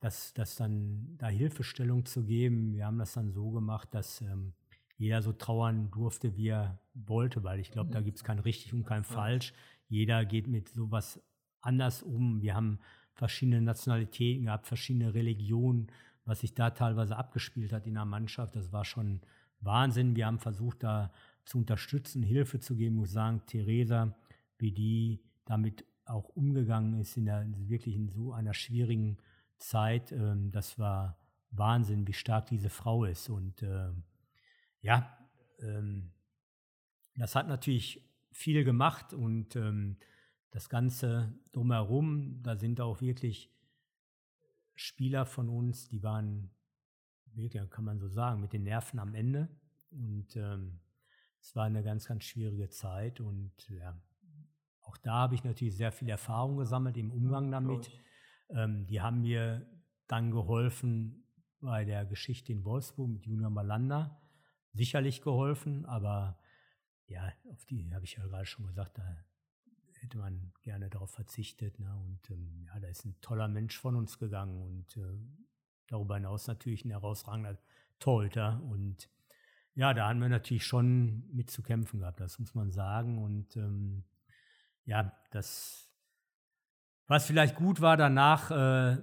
dass, dass dann da Hilfestellung zu geben. Wir haben das dann so gemacht, dass ähm, jeder so trauern durfte, wie er wollte, weil ich glaube, da mhm. gibt es kein richtig und kein falsch. Jeder geht mit sowas anders um. Wir haben verschiedene Nationalitäten gehabt, verschiedene Religionen, was sich da teilweise abgespielt hat in der Mannschaft. Das war schon Wahnsinn. Wir haben versucht, da zu unterstützen, Hilfe zu geben. Ich muss sagen, Theresa, wie die damit auch umgegangen ist, in der, wirklich in so einer schwierigen Zeit, ähm, das war Wahnsinn, wie stark diese Frau ist. Und äh, ja, ähm, das hat natürlich viel gemacht und ähm, das Ganze drumherum, da sind auch wirklich Spieler von uns, die waren, wirklich, kann man so sagen, mit den Nerven am Ende. Und ähm, es war eine ganz, ganz schwierige Zeit. Und ja, auch da habe ich natürlich sehr viel Erfahrung gesammelt im Umgang damit. Ähm, die haben mir dann geholfen bei der Geschichte in Wolfsburg mit Junior Malanda. Sicherlich geholfen, aber ja, auf die habe ich ja gerade schon gesagt, da hätte man gerne darauf verzichtet. Ne? Und ähm, ja, da ist ein toller Mensch von uns gegangen und äh, darüber hinaus natürlich ein herausragender Torhüter. Und ja, da haben wir natürlich schon mit zu kämpfen gehabt, das muss man sagen. Und ähm, ja, das, was vielleicht gut war, danach äh,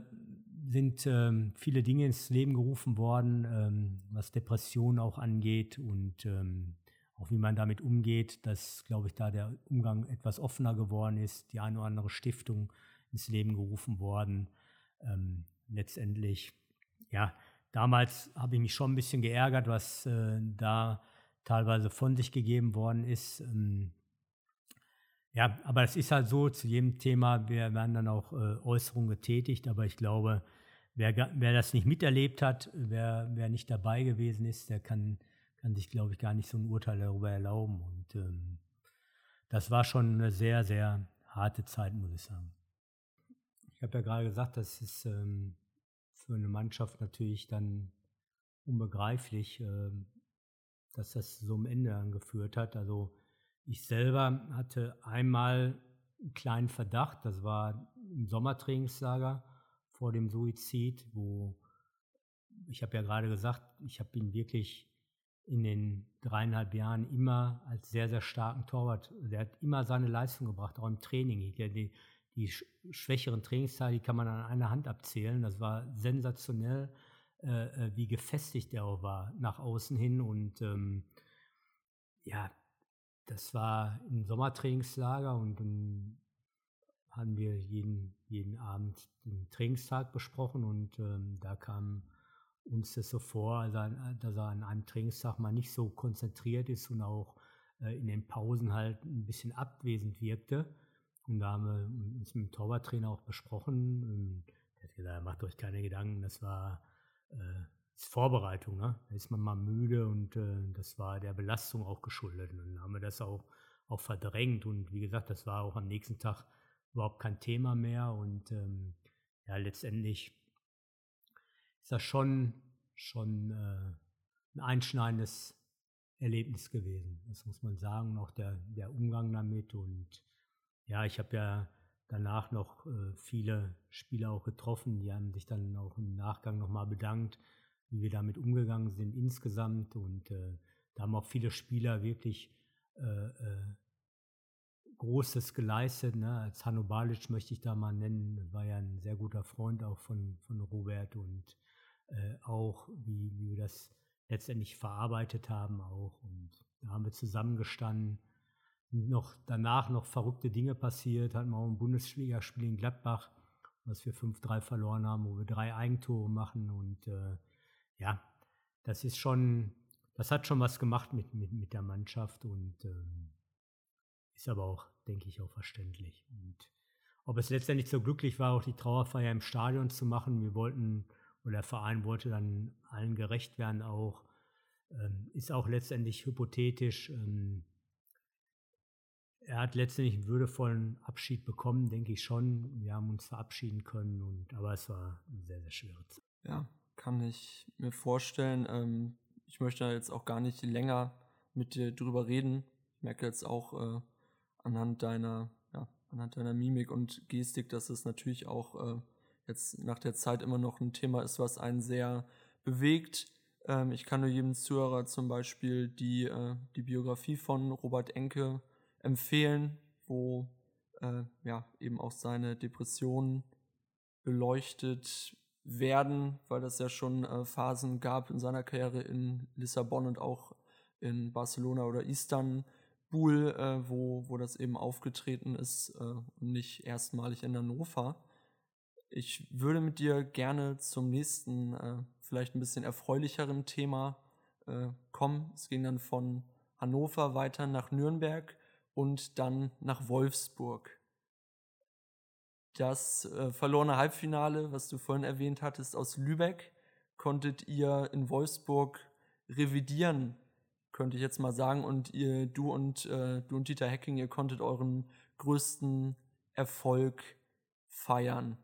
sind ähm, viele Dinge ins Leben gerufen worden, ähm, was Depressionen auch angeht und ähm, auch wie man damit umgeht, dass, glaube ich, da der Umgang etwas offener geworden ist, die eine oder andere Stiftung ins Leben gerufen worden. Ähm, letztendlich, ja, damals habe ich mich schon ein bisschen geärgert, was äh, da teilweise von sich gegeben worden ist. Ähm, ja, aber es ist halt so, zu jedem Thema wir werden dann auch äh, Äußerungen getätigt, aber ich glaube, wer, wer das nicht miterlebt hat, wer, wer nicht dabei gewesen ist, der kann kann sich, glaube ich, gar nicht so ein Urteil darüber erlauben. Und ähm, das war schon eine sehr, sehr harte Zeit, muss ich sagen. Ich habe ja gerade gesagt, das ist ähm, für eine Mannschaft natürlich dann unbegreiflich, äh, dass das so am Ende angeführt hat. Also ich selber hatte einmal einen kleinen Verdacht, das war im Sommertrainingslager vor dem Suizid, wo ich habe ja gerade gesagt, ich habe ihn wirklich in den dreieinhalb Jahren immer als sehr, sehr starken Torwart. Der hat immer seine Leistung gebracht, auch im Training. Die, die, die schwächeren Trainingsteile, die kann man an einer Hand abzählen. Das war sensationell, äh, äh, wie gefestigt er auch war nach außen hin. Und ähm, ja, das war im Sommertrainingslager und dann haben wir jeden, jeden Abend den Trainingstag besprochen und ähm, da kam uns das so vor, dass er an einem Trainingstag mal nicht so konzentriert ist und auch äh, in den Pausen halt ein bisschen abwesend wirkte. Und da haben wir uns mit dem Torwarttrainer auch besprochen. Und er hat gesagt, macht euch keine Gedanken, das war äh, Vorbereitung. Ne? Da ist man mal müde und äh, das war der Belastung auch geschuldet. Und dann haben wir das auch, auch verdrängt. Und wie gesagt, das war auch am nächsten Tag überhaupt kein Thema mehr. Und ähm, ja, letztendlich ist das schon, schon äh, ein einschneidendes Erlebnis gewesen. Das muss man sagen, auch der, der Umgang damit. Und ja, ich habe ja danach noch äh, viele Spieler auch getroffen, die haben sich dann auch im Nachgang nochmal bedankt, wie wir damit umgegangen sind insgesamt. Und äh, da haben auch viele Spieler wirklich äh, äh Großes geleistet. Ne? Als Hanno Balic möchte ich da mal nennen, war ja ein sehr guter Freund auch von, von Robert und äh, auch, wie, wie wir das letztendlich verarbeitet haben auch. Und da haben wir zusammengestanden. Noch danach noch verrückte Dinge passiert, hatten wir auch ein Bundesligaspiel in Gladbach, was wir 5-3 verloren haben, wo wir drei Eigentore machen. Und äh, ja, das ist schon, das hat schon was gemacht mit, mit, mit der Mannschaft und ähm, ist aber auch, denke ich, auch verständlich. Und ob es letztendlich so glücklich war, auch die Trauerfeier im Stadion zu machen, wir wollten und der Verein wollte dann allen gerecht werden auch. Ähm, ist auch letztendlich hypothetisch. Ähm, er hat letztendlich einen würdevollen Abschied bekommen, denke ich schon. Wir haben uns verabschieden können, und, aber es war eine sehr, sehr schwere Zeit. Ja, kann ich mir vorstellen. Ähm, ich möchte jetzt auch gar nicht länger mit dir drüber reden. Ich merke jetzt auch äh, anhand deiner, ja, anhand deiner Mimik und Gestik, dass es natürlich auch äh, jetzt nach der Zeit immer noch ein Thema ist, was einen sehr bewegt. Ähm, ich kann nur jedem Zuhörer zum Beispiel die, äh, die Biografie von Robert Enke empfehlen, wo äh, ja eben auch seine Depressionen beleuchtet werden, weil das ja schon äh, Phasen gab in seiner Karriere in Lissabon und auch in Barcelona oder Istanbul, äh, wo, wo das eben aufgetreten ist äh, und nicht erstmalig in Hannover. Ich würde mit dir gerne zum nächsten, äh, vielleicht ein bisschen erfreulicheren Thema äh, kommen. Es ging dann von Hannover weiter nach Nürnberg und dann nach Wolfsburg. Das äh, verlorene Halbfinale, was du vorhin erwähnt hattest, aus Lübeck, konntet ihr in Wolfsburg revidieren, könnte ich jetzt mal sagen. Und ihr, du und äh, du und Dieter Hecking, ihr konntet euren größten Erfolg feiern.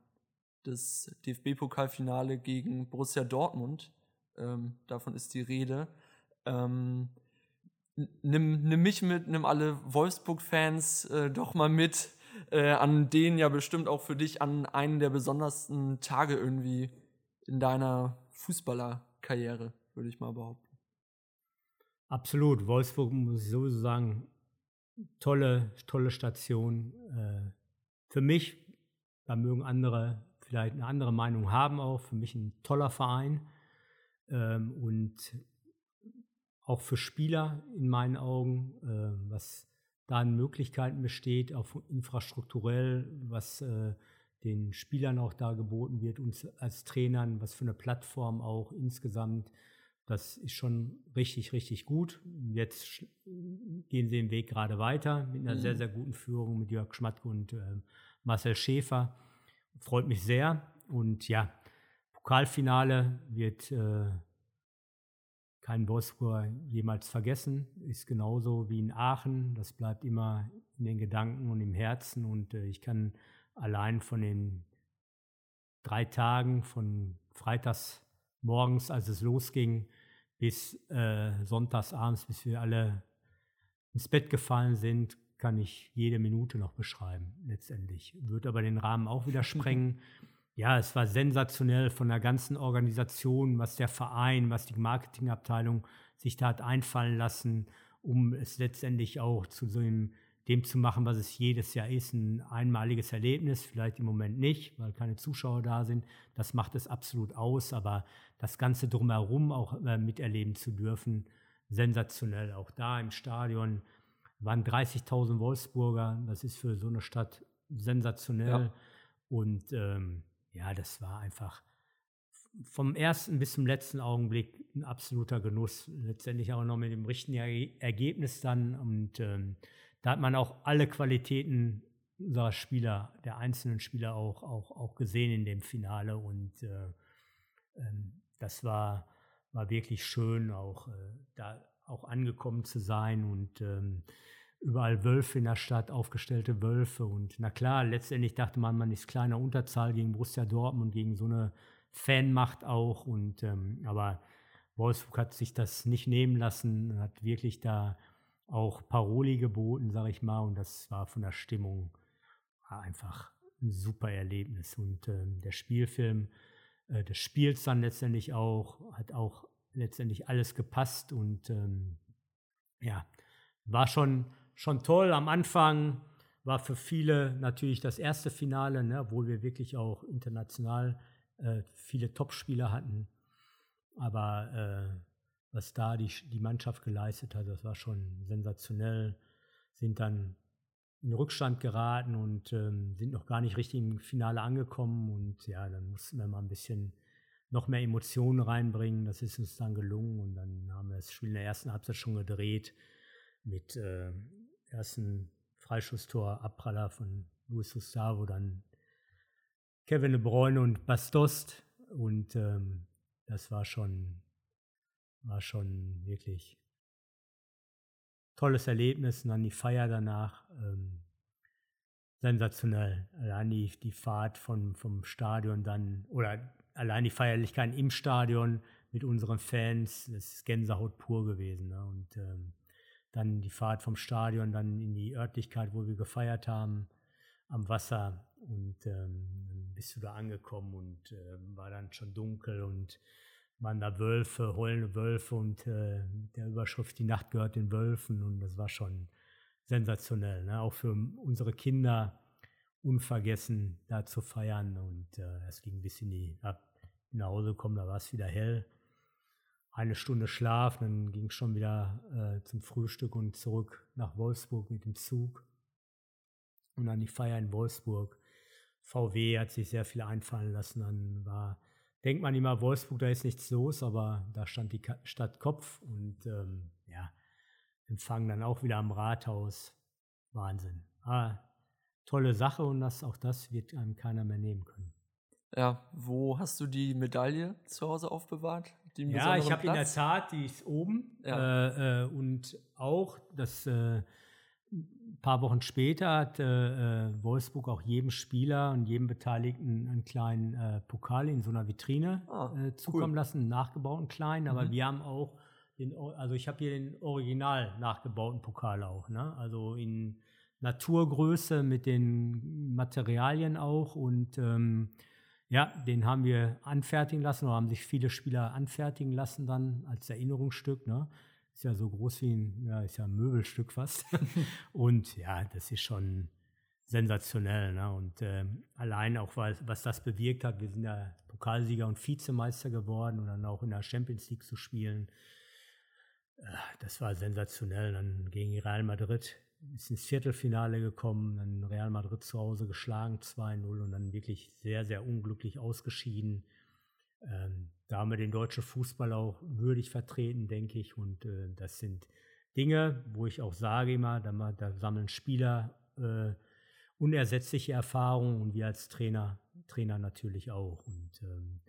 Das DFB-Pokalfinale gegen Borussia Dortmund. Ähm, davon ist die Rede. Ähm, nimm, nimm mich mit, nimm alle Wolfsburg-Fans äh, doch mal mit äh, an denen ja bestimmt auch für dich an einen der besondersten Tage irgendwie in deiner Fußballerkarriere, würde ich mal behaupten. Absolut. Wolfsburg muss ich sowieso sagen, tolle, tolle Station. Äh, für mich, da mögen andere vielleicht eine andere Meinung haben auch, für mich ein toller Verein ähm, und auch für Spieler in meinen Augen, äh, was da an Möglichkeiten besteht, auch infrastrukturell, was äh, den Spielern auch da geboten wird, uns als Trainern, was für eine Plattform auch insgesamt. Das ist schon richtig, richtig gut. Jetzt gehen sie den Weg gerade weiter mit einer mhm. sehr, sehr guten Führung mit Jörg Schmatke und äh, Marcel Schäfer. Freut mich sehr. Und ja, Pokalfinale wird äh, kein Wolfsburger jemals vergessen. Ist genauso wie in Aachen. Das bleibt immer in den Gedanken und im Herzen. Und äh, ich kann allein von den drei Tagen, von freitags morgens, als es losging, bis äh, sonntags abends, bis wir alle ins Bett gefallen sind, kann ich jede Minute noch beschreiben, letztendlich. Wird aber den Rahmen auch wieder [LAUGHS] sprengen. Ja, es war sensationell von der ganzen Organisation, was der Verein, was die Marketingabteilung sich da hat einfallen lassen, um es letztendlich auch zu so dem, dem zu machen, was es jedes Jahr ist, ein einmaliges Erlebnis, vielleicht im Moment nicht, weil keine Zuschauer da sind. Das macht es absolut aus, aber das Ganze drumherum auch äh, miterleben zu dürfen, sensationell. Auch da im Stadion waren 30.000 Wolfsburger, das ist für so eine Stadt sensationell. Ja. Und ähm, ja, das war einfach vom ersten bis zum letzten Augenblick ein absoluter Genuss. Letztendlich auch noch mit dem richtigen Ergebnis dann. Und ähm, da hat man auch alle Qualitäten unserer Spieler, der einzelnen Spieler auch, auch, auch gesehen in dem Finale. Und äh, ähm, das war, war wirklich schön, auch äh, da auch angekommen zu sein und ähm, überall Wölfe in der Stadt, aufgestellte Wölfe. Und na klar, letztendlich dachte man, man ist kleiner Unterzahl gegen Borussia Dortmund, gegen so eine Fanmacht auch. Und ähm, aber Wolfsburg hat sich das nicht nehmen lassen, hat wirklich da auch Paroli geboten, sag ich mal. Und das war von der Stimmung einfach ein super Erlebnis. Und ähm, der Spielfilm äh, des Spiels dann letztendlich auch, hat auch letztendlich alles gepasst und ähm, ja, war schon schon toll. Am Anfang war für viele natürlich das erste Finale, ne, obwohl wir wirklich auch international äh, viele Topspieler hatten. Aber äh, was da die, die Mannschaft geleistet hat, das war schon sensationell. Sind dann in Rückstand geraten und ähm, sind noch gar nicht richtig im Finale angekommen. Und ja, dann mussten wir mal ein bisschen noch mehr Emotionen reinbringen. Das ist uns dann gelungen und dann haben wir das Spiel in der ersten Halbzeit schon gedreht mit äh, ersten Freischusstor Abpraller von Luis Gustavo, dann Kevin De Bruyne und Bastost und ähm, das war schon war schon wirklich tolles Erlebnis und dann die Feier danach ähm, sensationell. Allein die, die Fahrt von, vom Stadion dann oder allein die Feierlichkeiten im Stadion mit unseren Fans, das ist Gänsehaut pur gewesen. Ne? Und ähm, dann die Fahrt vom Stadion dann in die Örtlichkeit, wo wir gefeiert haben, am Wasser. Und ähm, dann bist du da angekommen und äh, war dann schon dunkel und waren da Wölfe, heulende Wölfe und äh, der Überschrift Die Nacht gehört den Wölfen und das war schon sensationell. Ne? Auch für unsere Kinder unvergessen da zu feiern und äh, es ging bis in die, ab nach Hause gekommen, da war es wieder hell. Eine Stunde Schlaf, dann ging es schon wieder äh, zum Frühstück und zurück nach Wolfsburg mit dem Zug und dann die Feier in Wolfsburg. VW hat sich sehr viel einfallen lassen, dann war denkt man immer, Wolfsburg, da ist nichts los, aber da stand die Stadt Kopf und ähm, ja, Empfang dann auch wieder am Rathaus. Wahnsinn. Ah, tolle Sache und das, auch das wird einem keiner mehr nehmen können. Ja, wo hast du die Medaille zu Hause aufbewahrt? Ja, ich habe in der Tat, die ist oben ja. äh, äh, und auch das äh, ein paar Wochen später hat äh, äh, Wolfsburg auch jedem Spieler und jedem Beteiligten einen kleinen äh, Pokal in so einer Vitrine ah, zukommen cool. lassen, einen nachgebauten kleinen. Aber mhm. wir haben auch den, also ich habe hier den original nachgebauten Pokal auch, ne? Also in Naturgröße mit den Materialien auch und ähm, ja, den haben wir anfertigen lassen oder haben sich viele Spieler anfertigen lassen dann als Erinnerungsstück, ne? ist ja so groß wie ein, ja, ist ja ein Möbelstück fast. [LAUGHS] und ja, das ist schon sensationell. Ne? Und äh, allein auch, weil, was das bewirkt hat, wir sind ja Pokalsieger und Vizemeister geworden und dann auch in der Champions League zu spielen. Äh, das war sensationell. Dann gegen Real Madrid ist ins Viertelfinale gekommen, dann Real Madrid zu Hause geschlagen, 2-0 und dann wirklich sehr, sehr unglücklich ausgeschieden. Ähm, da haben wir den deutschen Fußball auch würdig vertreten, denke ich. Und äh, das sind Dinge, wo ich auch sage immer, da, da sammeln Spieler äh, unersetzliche Erfahrungen und wir als Trainer, Trainer natürlich auch. Und ähm,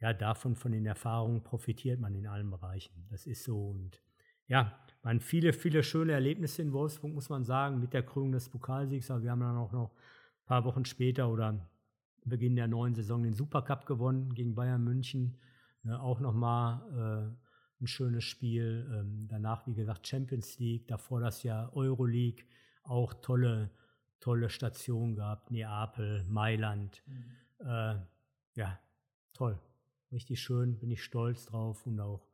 ja, davon, von den Erfahrungen profitiert man in allen Bereichen. Das ist so. Und ja, waren viele, viele schöne Erlebnisse in Wolfsburg, muss man sagen, mit der Krönung des Pokalsiegs. Aber wir haben dann auch noch ein paar Wochen später oder Beginn der neuen Saison den Supercup gewonnen gegen Bayern München. Ne, auch nochmal äh, ein schönes Spiel. Ähm, danach, wie gesagt, Champions League, davor das Jahr Euroleague, auch tolle, tolle Stationen gehabt. Neapel, Mailand. Mhm. Äh, ja, toll. Richtig schön, bin ich stolz drauf und auch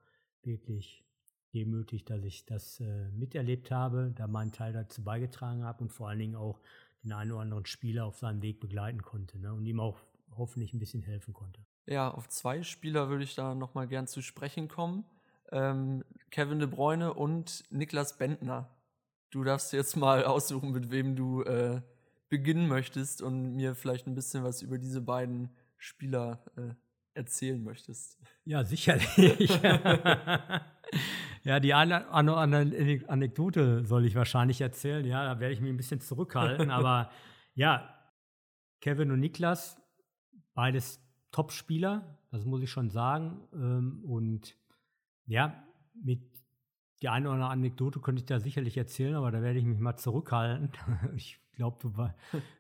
wirklich demütig, dass ich das äh, miterlebt habe, da meinen Teil dazu beigetragen habe und vor allen Dingen auch den einen oder anderen Spieler auf seinem Weg begleiten konnte ne? und ihm auch hoffentlich ein bisschen helfen konnte. Ja, auf zwei Spieler würde ich da nochmal gern zu sprechen kommen. Ähm, Kevin de Bruyne und Niklas Bentner. Du darfst jetzt mal [LAUGHS] aussuchen, mit wem du äh, beginnen möchtest und mir vielleicht ein bisschen was über diese beiden Spieler äh, erzählen möchtest. Ja, sicherlich. [LAUGHS] [LAUGHS] ja, die eine, eine, eine, Anekdote soll ich wahrscheinlich erzählen. Ja, da werde ich mich ein bisschen zurückhalten. [LAUGHS] aber ja, Kevin und Niklas, beides Top-Spieler, das muss ich schon sagen. Ähm, und ja, mit die eine oder andere Anekdote könnte ich da sicherlich erzählen, aber da werde ich mich mal zurückhalten. [LAUGHS] Ich glaube, [LAUGHS]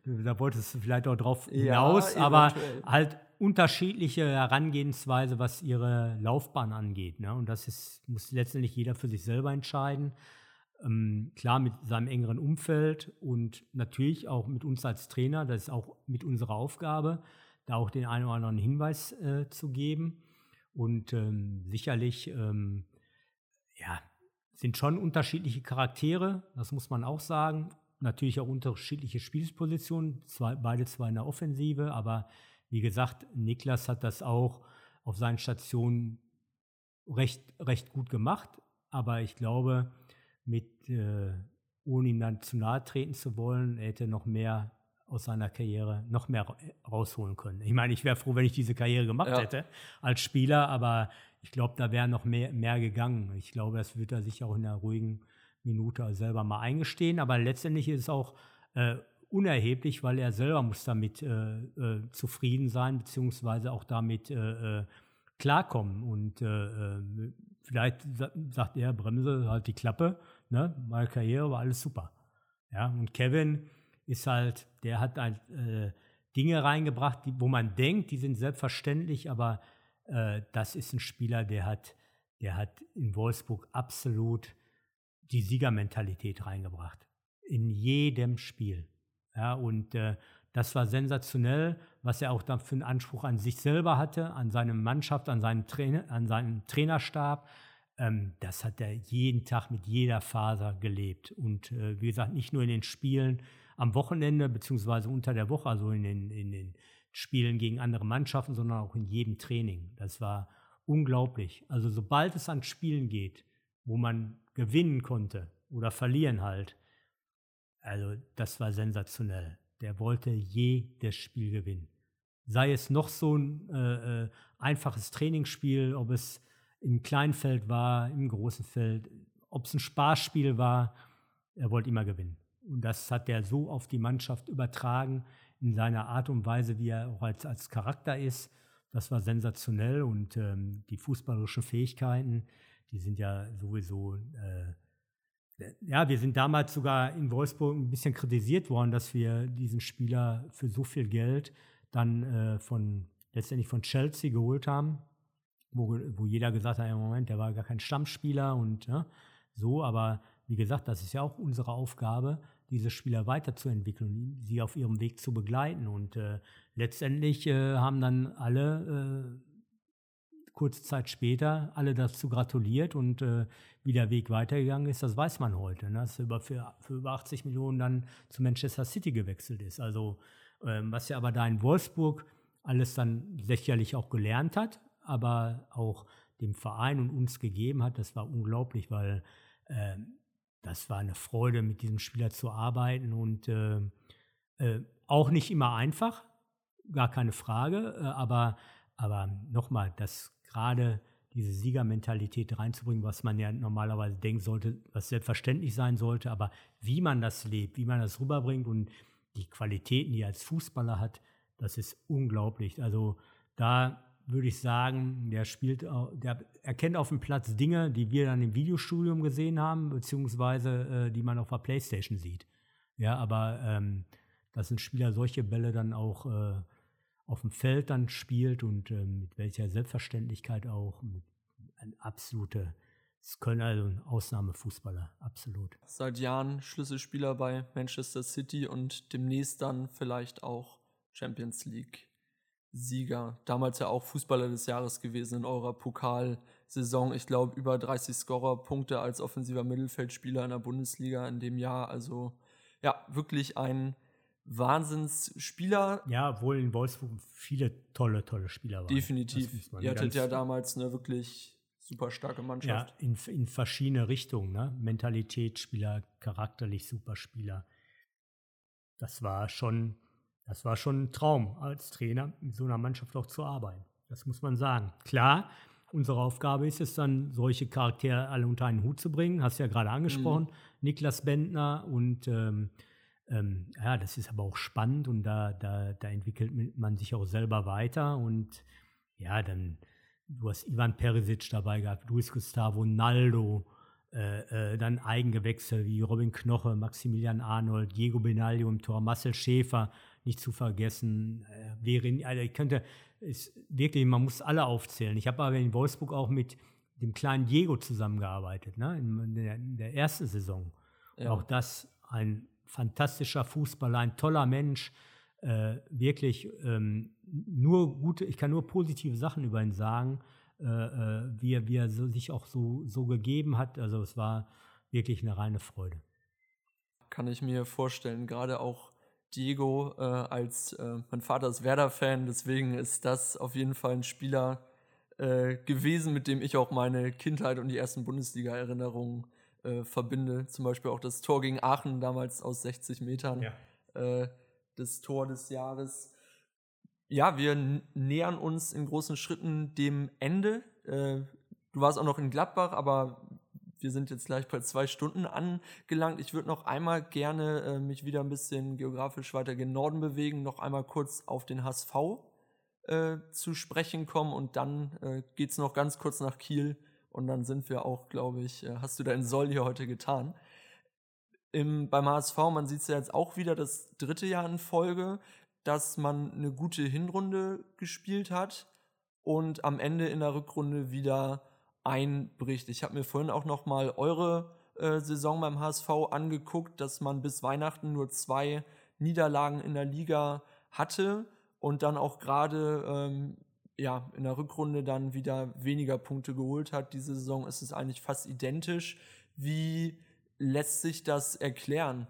du, da wolltest du vielleicht auch drauf hinaus, ja, aber halt unterschiedliche Herangehensweise, was ihre Laufbahn angeht. Ne? Und das ist, muss letztendlich jeder für sich selber entscheiden. Ähm, klar mit seinem engeren Umfeld und natürlich auch mit uns als Trainer, das ist auch mit unserer Aufgabe da auch den einen oder anderen Hinweis äh, zu geben. Und ähm, sicherlich, ähm, ja, sind schon unterschiedliche Charaktere, das muss man auch sagen. Natürlich auch unterschiedliche Spielpositionen, zwei, beide zwar in der Offensive, aber wie gesagt, Niklas hat das auch auf seinen Stationen recht, recht gut gemacht. Aber ich glaube, mit, äh, ohne ihm dann zu nahe treten zu wollen, er hätte noch mehr aus seiner Karriere noch mehr rausholen können. Ich meine, ich wäre froh, wenn ich diese Karriere gemacht ja. hätte als Spieler, aber ich glaube, da wäre noch mehr, mehr gegangen. Ich glaube, das wird er sich auch in einer ruhigen Minute selber mal eingestehen, aber letztendlich ist es auch äh, unerheblich, weil er selber muss damit äh, äh, zufrieden sein, beziehungsweise auch damit äh, äh, klarkommen. Und äh, vielleicht sagt er, Bremse, halt die Klappe, ne? meine Karriere war alles super. Ja, und Kevin, ist halt, der hat halt, äh, Dinge reingebracht, die, wo man denkt, die sind selbstverständlich, aber äh, das ist ein Spieler, der hat, der hat in Wolfsburg absolut die Siegermentalität reingebracht. In jedem Spiel. Ja, und äh, das war sensationell, was er auch dann für einen Anspruch an sich selber hatte, an seine Mannschaft, an seinen, Trainer, an seinen Trainerstab. Ähm, das hat er jeden Tag mit jeder Faser gelebt. Und äh, wie gesagt, nicht nur in den Spielen am Wochenende beziehungsweise unter der Woche, also in den, in den Spielen gegen andere Mannschaften, sondern auch in jedem Training. Das war unglaublich. Also sobald es an Spielen geht, wo man gewinnen konnte oder verlieren halt, also das war sensationell. Der wollte jedes Spiel gewinnen. Sei es noch so ein äh, äh, einfaches Trainingsspiel, ob es im Kleinfeld war, im großen Feld, ob es ein Spaßspiel war, er wollte immer gewinnen. Und das hat er so auf die Mannschaft übertragen, in seiner Art und Weise, wie er auch als, als Charakter ist. Das war sensationell und ähm, die fußballerischen Fähigkeiten, die sind ja sowieso äh, ja, wir sind damals sogar in Wolfsburg ein bisschen kritisiert worden, dass wir diesen Spieler für so viel Geld dann äh, von letztendlich von Chelsea geholt haben, wo, wo jeder gesagt hat, im Moment, der war gar kein Stammspieler und ja, so, aber wie gesagt, das ist ja auch unsere Aufgabe, diese Spieler weiterzuentwickeln, sie auf ihrem Weg zu begleiten. Und äh, letztendlich äh, haben dann alle äh, kurze Zeit später alle dazu gratuliert und äh, wie der Weg weitergegangen ist, das weiß man heute. Ne? Dass er über, für, für über 80 Millionen dann zu Manchester City gewechselt ist. Also ähm, was er aber da in Wolfsburg alles dann sicherlich auch gelernt hat, aber auch dem Verein und uns gegeben hat, das war unglaublich, weil äh, das war eine Freude, mit diesem Spieler zu arbeiten und äh, äh, auch nicht immer einfach, gar keine Frage, äh, aber, aber nochmal, das gerade diese Siegermentalität reinzubringen, was man ja normalerweise denken sollte, was selbstverständlich sein sollte, aber wie man das lebt, wie man das rüberbringt und die Qualitäten, die er als Fußballer hat, das ist unglaublich. Also da würde ich sagen, der spielt, der erkennt auf dem Platz Dinge, die wir dann im Videostudium gesehen haben, beziehungsweise äh, die man auf der Playstation sieht. Ja, aber ähm, dass ein Spieler solche Bälle dann auch äh, auf dem Feld dann spielt und äh, mit welcher Selbstverständlichkeit auch. Ein absoluter Kölner, also ein Ausnahmefußballer, absolut. Seit Jahren Schlüsselspieler bei Manchester City und demnächst dann vielleicht auch Champions League Sieger. Damals ja auch Fußballer des Jahres gewesen in eurer Pokalsaison. Ich glaube, über 30 Scorer-Punkte als offensiver Mittelfeldspieler in der Bundesliga in dem Jahr. Also ja, wirklich ein Wahnsinnsspieler. Ja, obwohl in Wolfsburg viele tolle, tolle Spieler waren. Definitiv. Ihr hattet ja damals eine wirklich super starke Mannschaft. Ja, in, in verschiedene Richtungen. Ne? Mentalitätsspieler, charakterlich Superspieler. Das war schon, das war schon ein Traum, als Trainer mit so einer Mannschaft auch zu arbeiten. Das muss man sagen. Klar, unsere Aufgabe ist es dann, solche Charaktere alle unter einen Hut zu bringen. Hast du ja gerade angesprochen. Mhm. Niklas Bentner und ähm, ähm, ja, das ist aber auch spannend und da, da, da entwickelt man sich auch selber weiter und ja, dann, du hast Ivan Perisic dabei gehabt, Luis Gustavo, Naldo, äh, äh, dann Eigengewächse wie Robin Knoche, Maximilian Arnold, Diego Benaglio im Tor, Marcel Schäfer, nicht zu vergessen. Äh, wäre, also ich könnte, ist wirklich, man muss alle aufzählen. Ich habe aber in Wolfsburg auch mit dem kleinen Diego zusammengearbeitet, ne, in, der, in der ersten Saison. Ja. Auch das ein fantastischer Fußballer, ein toller Mensch, äh, wirklich ähm, nur gute, ich kann nur positive Sachen über ihn sagen, äh, äh, wie er, wie er so, sich auch so, so gegeben hat. Also es war wirklich eine reine Freude. Kann ich mir vorstellen, gerade auch Diego äh, als äh, mein Vater ist Werder-Fan, deswegen ist das auf jeden Fall ein Spieler äh, gewesen, mit dem ich auch meine Kindheit und die ersten Bundesliga-Erinnerungen äh, verbinde. Zum Beispiel auch das Tor gegen Aachen damals aus 60 Metern. Ja. Äh, das Tor des Jahres. Ja, wir nähern uns in großen Schritten dem Ende. Äh, du warst auch noch in Gladbach, aber wir sind jetzt gleich bei zwei Stunden angelangt. Ich würde noch einmal gerne äh, mich wieder ein bisschen geografisch weiter gen Norden bewegen, noch einmal kurz auf den HSV äh, zu sprechen kommen und dann äh, geht es noch ganz kurz nach Kiel und dann sind wir auch, glaube ich, äh, hast du deinen Soll hier heute getan. Im, beim HSV, man sieht es ja jetzt auch wieder das dritte Jahr in Folge. dass man eine gute Hinrunde gespielt hat und am Ende in der Rückrunde wieder einbricht. Ich habe mir vorhin auch noch mal eure äh, Saison beim HSV angeguckt, dass man bis Weihnachten nur zwei Niederlagen in der Liga hatte und dann auch gerade ähm, ja, in der Rückrunde dann wieder weniger Punkte geholt hat. Diese Saison ist es eigentlich fast identisch. Wie lässt sich das erklären?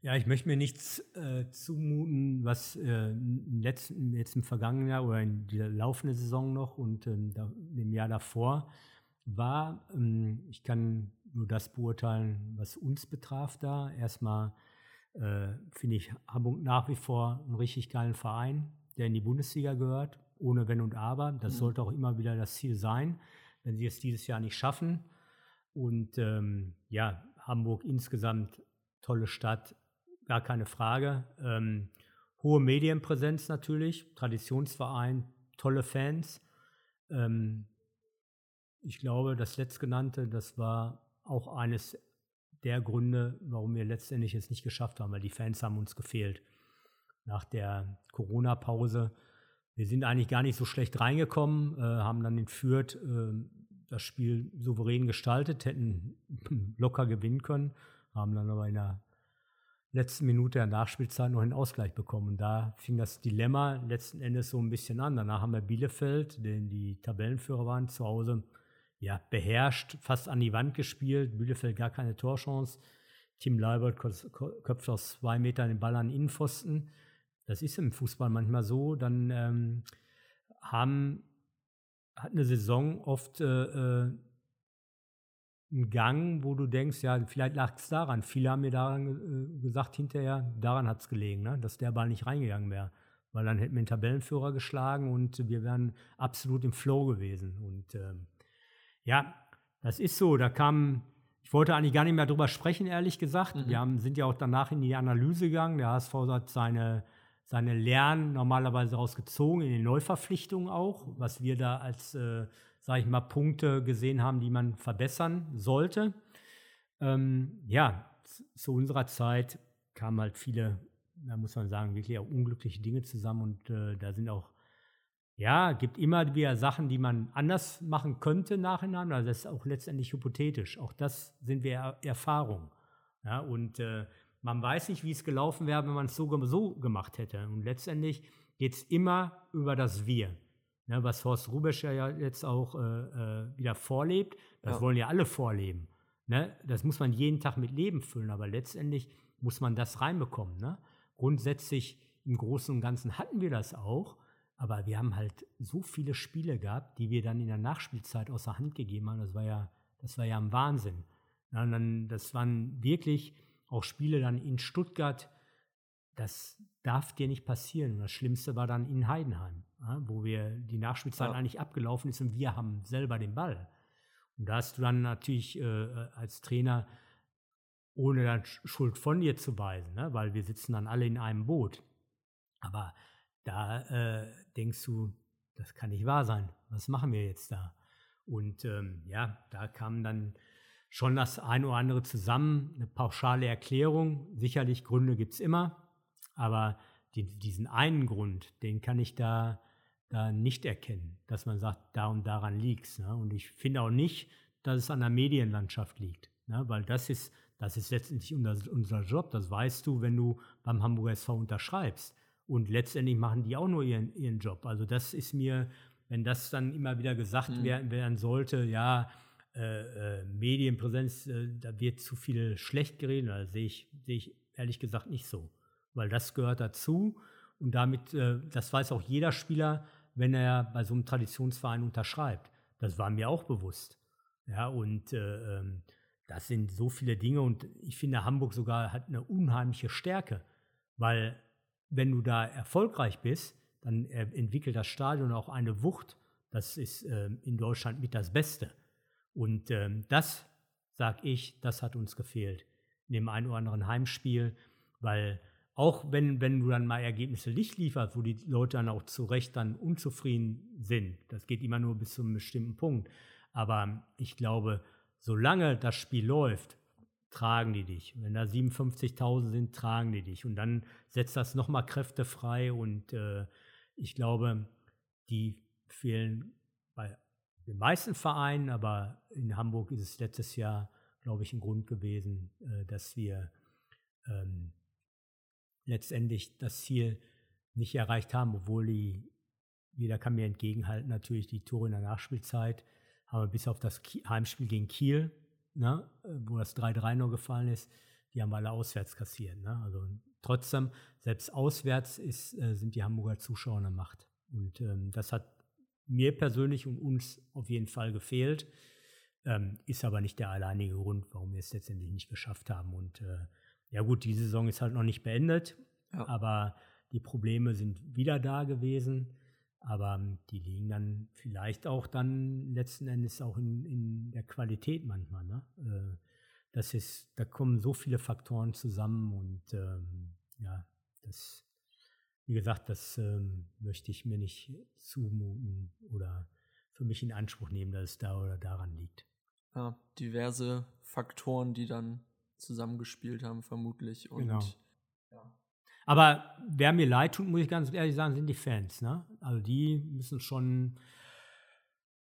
Ja, ich möchte mir nichts äh, zumuten, was äh, letzten, jetzt im vergangenen Jahr oder in dieser laufenden Saison noch und ähm, da, im Jahr davor war. Ähm, ich kann nur das beurteilen, was uns betraf da. Erstmal äh, finde ich Hamburg nach wie vor einen richtig geilen Verein, der in die Bundesliga gehört, ohne Wenn und Aber. Das mhm. sollte auch immer wieder das Ziel sein, wenn sie es dieses Jahr nicht schaffen. Und ähm, ja, Hamburg insgesamt tolle Stadt, gar keine Frage. Ähm, hohe Medienpräsenz natürlich, Traditionsverein, tolle Fans. Ähm, ich glaube, das letztgenannte, das war auch eines der Gründe, warum wir letztendlich es nicht geschafft haben, weil die Fans haben uns gefehlt. Nach der Corona-Pause, wir sind eigentlich gar nicht so schlecht reingekommen, äh, haben dann in Fürth äh, das Spiel souverän gestaltet, hätten [LAUGHS] locker gewinnen können, haben dann aber in der letzten Minute der Nachspielzeit noch einen Ausgleich bekommen. Und da fing das Dilemma letzten Endes so ein bisschen an. Danach haben wir Bielefeld, denn die Tabellenführer waren zu Hause, ja, beherrscht, fast an die Wand gespielt. Bielefeld gar keine Torchance. Tim Leibert köpft aus zwei Metern den Ball an den Innenpfosten. Das ist im Fußball manchmal so. Dann ähm, haben, hat eine Saison oft äh, äh einen Gang, wo du denkst, ja, vielleicht lag es daran. Viele haben mir daran äh, gesagt hinterher, daran hat es gelegen, ne? dass der Ball nicht reingegangen wäre. Weil dann hätten wir den Tabellenführer geschlagen und wir wären absolut im Flow gewesen. Und ähm, ja, das ist so. Da kam, ich wollte eigentlich gar nicht mehr drüber sprechen, ehrlich gesagt. Mhm. Wir haben, sind ja auch danach in die Analyse gegangen. Der HSV hat seine, seine Lernen normalerweise rausgezogen, in den Neuverpflichtungen auch, was wir da als äh, sage ich mal, Punkte gesehen haben, die man verbessern sollte. Ähm, ja, zu unserer Zeit kamen halt viele, da muss man sagen, wirklich auch unglückliche Dinge zusammen und äh, da sind auch, ja, gibt immer wieder Sachen, die man anders machen könnte nachhinein, also das ist auch letztendlich hypothetisch. Auch das sind wir er Erfahrung. Ja, und äh, man weiß nicht, wie es gelaufen wäre, wenn man es so, so gemacht hätte. Und letztendlich geht es immer über das Wir. Ne, was Horst Rubesch ja jetzt auch äh, äh, wieder vorlebt, das ja. wollen ja alle vorleben. Ne? Das muss man jeden Tag mit Leben füllen, aber letztendlich muss man das reinbekommen. Ne? Grundsätzlich im Großen und Ganzen hatten wir das auch, aber wir haben halt so viele Spiele gehabt, die wir dann in der Nachspielzeit außer Hand gegeben haben. Das war ja, das war ja ein Wahnsinn. Ja, dann, das waren wirklich auch Spiele dann in Stuttgart, das darf dir nicht passieren. Und das Schlimmste war dann in Heidenheim, wo wir die Nachspielzeit ja. eigentlich abgelaufen ist und wir haben selber den Ball. Und da hast du dann natürlich äh, als Trainer, ohne dann Schuld von dir zu weisen, ne, weil wir sitzen dann alle in einem Boot. Aber da äh, denkst du, das kann nicht wahr sein. Was machen wir jetzt da? Und ähm, ja, da kam dann schon das eine oder andere zusammen, eine pauschale Erklärung. Sicherlich Gründe gibt es immer. Aber die, diesen einen Grund, den kann ich da, da nicht erkennen, dass man sagt, da und daran liegt es. Ne? Und ich finde auch nicht, dass es an der Medienlandschaft liegt. Ne? Weil das ist, das ist letztendlich unser, unser Job. Das weißt du, wenn du beim Hamburger SV unterschreibst. Und letztendlich machen die auch nur ihren, ihren Job. Also das ist mir, wenn das dann immer wieder gesagt mhm. werden, werden sollte, ja, äh, äh, Medienpräsenz, äh, da wird zu viel schlecht geredet, das sehe ich, sehe ich ehrlich gesagt nicht so weil das gehört dazu. Und damit, äh, das weiß auch jeder Spieler, wenn er bei so einem Traditionsverein unterschreibt. Das war mir auch bewusst. Ja, und äh, ähm, das sind so viele Dinge und ich finde, Hamburg sogar hat eine unheimliche Stärke, weil wenn du da erfolgreich bist, dann entwickelt das Stadion auch eine Wucht. Das ist äh, in Deutschland mit das Beste. Und ähm, das, sag ich, das hat uns gefehlt in dem einen oder anderen Heimspiel, weil auch wenn, wenn du dann mal Ergebnisse nicht lieferst, wo die Leute dann auch zu Recht dann unzufrieden sind. Das geht immer nur bis zu einem bestimmten Punkt. Aber ich glaube, solange das Spiel läuft, tragen die dich. Wenn da 57.000 sind, tragen die dich. Und dann setzt das nochmal Kräfte frei. Und äh, ich glaube, die fehlen bei den meisten Vereinen, aber in Hamburg ist es letztes Jahr, glaube ich, ein Grund gewesen, äh, dass wir ähm, letztendlich das Ziel nicht erreicht haben, obwohl die, jeder kann mir entgegenhalten, natürlich die Tore in der Nachspielzeit haben wir bis auf das Heimspiel gegen Kiel ne, wo das 3-3 nur gefallen ist, die haben alle auswärts kassiert. Ne? Also trotzdem, selbst auswärts ist, äh, sind die Hamburger Zuschauer eine Macht. Und ähm, das hat mir persönlich und uns auf jeden Fall gefehlt. Ähm, ist aber nicht der alleinige Grund, warum wir es letztendlich nicht geschafft haben. Und äh, ja gut, die Saison ist halt noch nicht beendet, ja. aber die Probleme sind wieder da gewesen. Aber ähm, die liegen dann vielleicht auch dann letzten Endes auch in, in der Qualität manchmal. Ne? Äh, das ist, da kommen so viele Faktoren zusammen und ähm, ja, das, wie gesagt, das ähm, möchte ich mir nicht zumuten oder für mich in Anspruch nehmen, dass es da oder daran liegt. Ja, diverse Faktoren, die dann zusammengespielt haben, vermutlich. Und genau. ja. Aber wer mir leid tut, muss ich ganz ehrlich sagen, sind die Fans. Ne? Also die müssen schon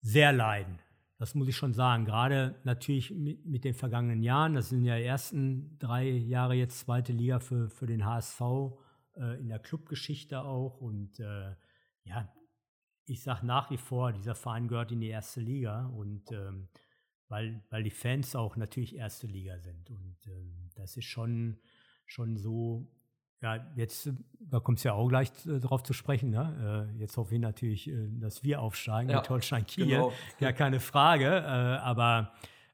sehr leiden. Das muss ich schon sagen. Gerade natürlich mit, mit, den vergangenen Jahren. Das sind ja die ersten drei Jahre jetzt zweite Liga für, für den HSV äh, in der Clubgeschichte auch. Und äh, ja, ich sage nach wie vor, dieser Verein gehört in die erste Liga. Und ähm, weil, weil die Fans auch natürlich erste Liga sind. Und ähm, das ist schon, schon so, ja, jetzt, da kommt es ja auch gleich äh, drauf zu sprechen. Ne? Äh, jetzt hoffe ich natürlich, äh, dass wir aufsteigen ja, mit Holstein Kiel. Genau. [LAUGHS] Ja, keine Frage. Äh, aber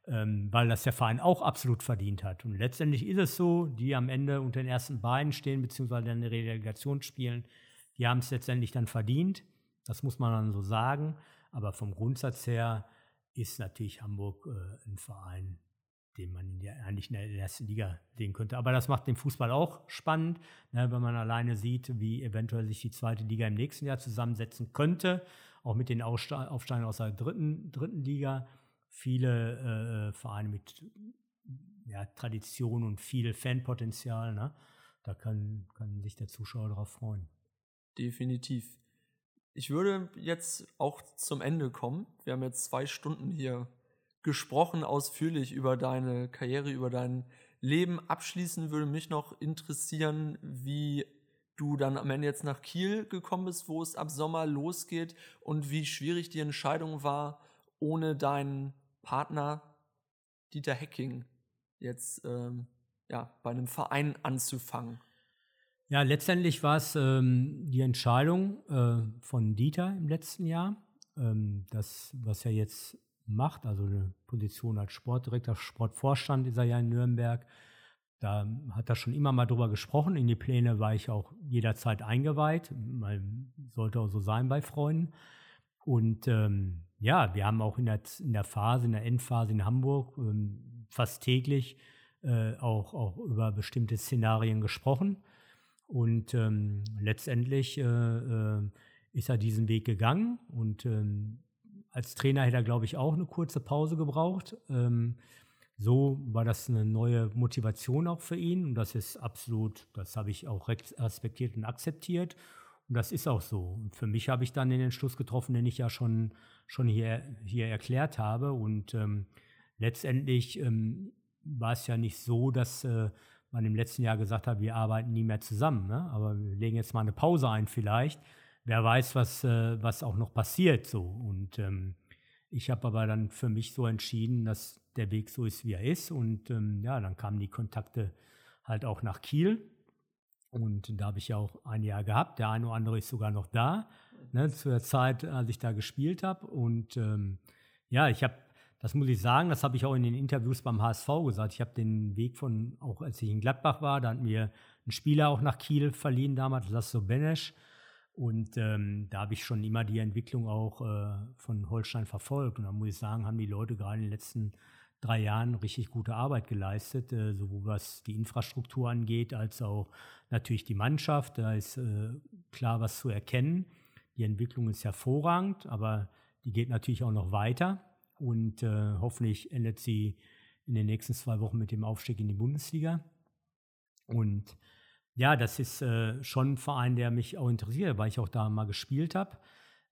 ähm, weil das der Verein auch absolut verdient hat. Und letztendlich ist es so, die am Ende unter den ersten beiden stehen, beziehungsweise in der Relegation spielen, die haben es letztendlich dann verdient. Das muss man dann so sagen. Aber vom Grundsatz her ist natürlich Hamburg äh, ein Verein, den man ja eigentlich in der ersten Liga sehen könnte. Aber das macht den Fußball auch spannend, ne, wenn man alleine sieht, wie eventuell sich die zweite Liga im nächsten Jahr zusammensetzen könnte, auch mit den Aufsteigern aus der dritten, dritten Liga. Viele äh, Vereine mit ja, Tradition und viel Fanpotenzial. Ne? Da kann, kann sich der Zuschauer darauf freuen. Definitiv. Ich würde jetzt auch zum Ende kommen. Wir haben jetzt zwei Stunden hier gesprochen ausführlich über deine Karriere, über dein Leben. Abschließend würde mich noch interessieren, wie du dann am Ende jetzt nach Kiel gekommen bist, wo es ab Sommer losgeht und wie schwierig die Entscheidung war, ohne deinen Partner Dieter Hecking jetzt ähm, ja, bei einem Verein anzufangen. Ja, letztendlich war es ähm, die Entscheidung äh, von Dieter im letzten Jahr. Ähm, das, was er jetzt macht, also eine Position als Sportdirektor, Sportvorstand ist er ja in Nürnberg. Da hat er schon immer mal drüber gesprochen. In die Pläne war ich auch jederzeit eingeweiht. sollte auch so sein bei Freunden. Und ähm, ja, wir haben auch in der, in der Phase, in der Endphase in Hamburg ähm, fast täglich äh, auch, auch über bestimmte Szenarien gesprochen. Und ähm, letztendlich äh, äh, ist er diesen Weg gegangen und ähm, als Trainer hätte er, glaube ich, auch eine kurze Pause gebraucht. Ähm, so war das eine neue Motivation auch für ihn. Und das ist absolut, das habe ich auch respektiert und akzeptiert. Und das ist auch so. Und für mich habe ich dann den Entschluss getroffen, den ich ja schon, schon hier, hier erklärt habe. Und ähm, letztendlich ähm, war es ja nicht so, dass äh, man im letzten Jahr gesagt hat, wir arbeiten nie mehr zusammen. Ne? Aber wir legen jetzt mal eine Pause ein vielleicht wer weiß, was, äh, was auch noch passiert so. Und ähm, ich habe aber dann für mich so entschieden, dass der Weg so ist, wie er ist. Und ähm, ja, dann kamen die Kontakte halt auch nach Kiel. Und da habe ich ja auch ein Jahr gehabt. Der eine oder andere ist sogar noch da, ne, zu der Zeit, als ich da gespielt habe. Und ähm, ja, ich habe, das muss ich sagen, das habe ich auch in den Interviews beim HSV gesagt. Ich habe den Weg von, auch als ich in Gladbach war, da hatten wir einen Spieler auch nach Kiel verliehen damals, Lasso Benesch. Und ähm, da habe ich schon immer die Entwicklung auch äh, von Holstein verfolgt. Und da muss ich sagen, haben die Leute gerade in den letzten drei Jahren richtig gute Arbeit geleistet, äh, sowohl was die Infrastruktur angeht, als auch natürlich die Mannschaft. Da ist äh, klar was zu erkennen. Die Entwicklung ist hervorragend, aber die geht natürlich auch noch weiter. Und äh, hoffentlich endet sie in den nächsten zwei Wochen mit dem Aufstieg in die Bundesliga. Und ja, das ist äh, schon ein Verein, der mich auch interessiert, weil ich auch da mal gespielt habe.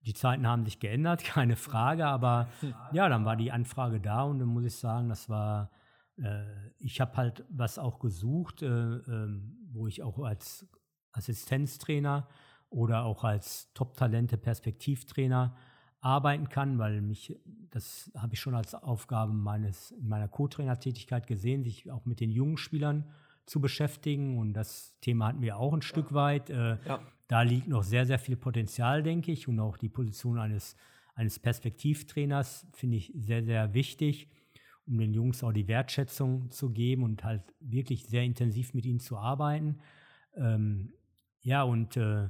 Die Zeiten haben sich geändert, [LAUGHS] keine Frage, aber ja, dann war die Anfrage da und dann muss ich sagen, das war, äh, ich habe halt was auch gesucht, äh, ähm, wo ich auch als Assistenztrainer oder auch als Top-Talente-Perspektivtrainer arbeiten kann, weil mich, das habe ich schon als Aufgabe meines, in meiner Co-Trainer-Tätigkeit gesehen, sich auch mit den jungen Spielern zu beschäftigen. Und das Thema hatten wir auch ein Stück weit. Äh, ja. Da liegt noch sehr, sehr viel Potenzial, denke ich. Und auch die Position eines, eines Perspektivtrainers finde ich sehr, sehr wichtig, um den Jungs auch die Wertschätzung zu geben und halt wirklich sehr intensiv mit ihnen zu arbeiten. Ähm, ja, und äh,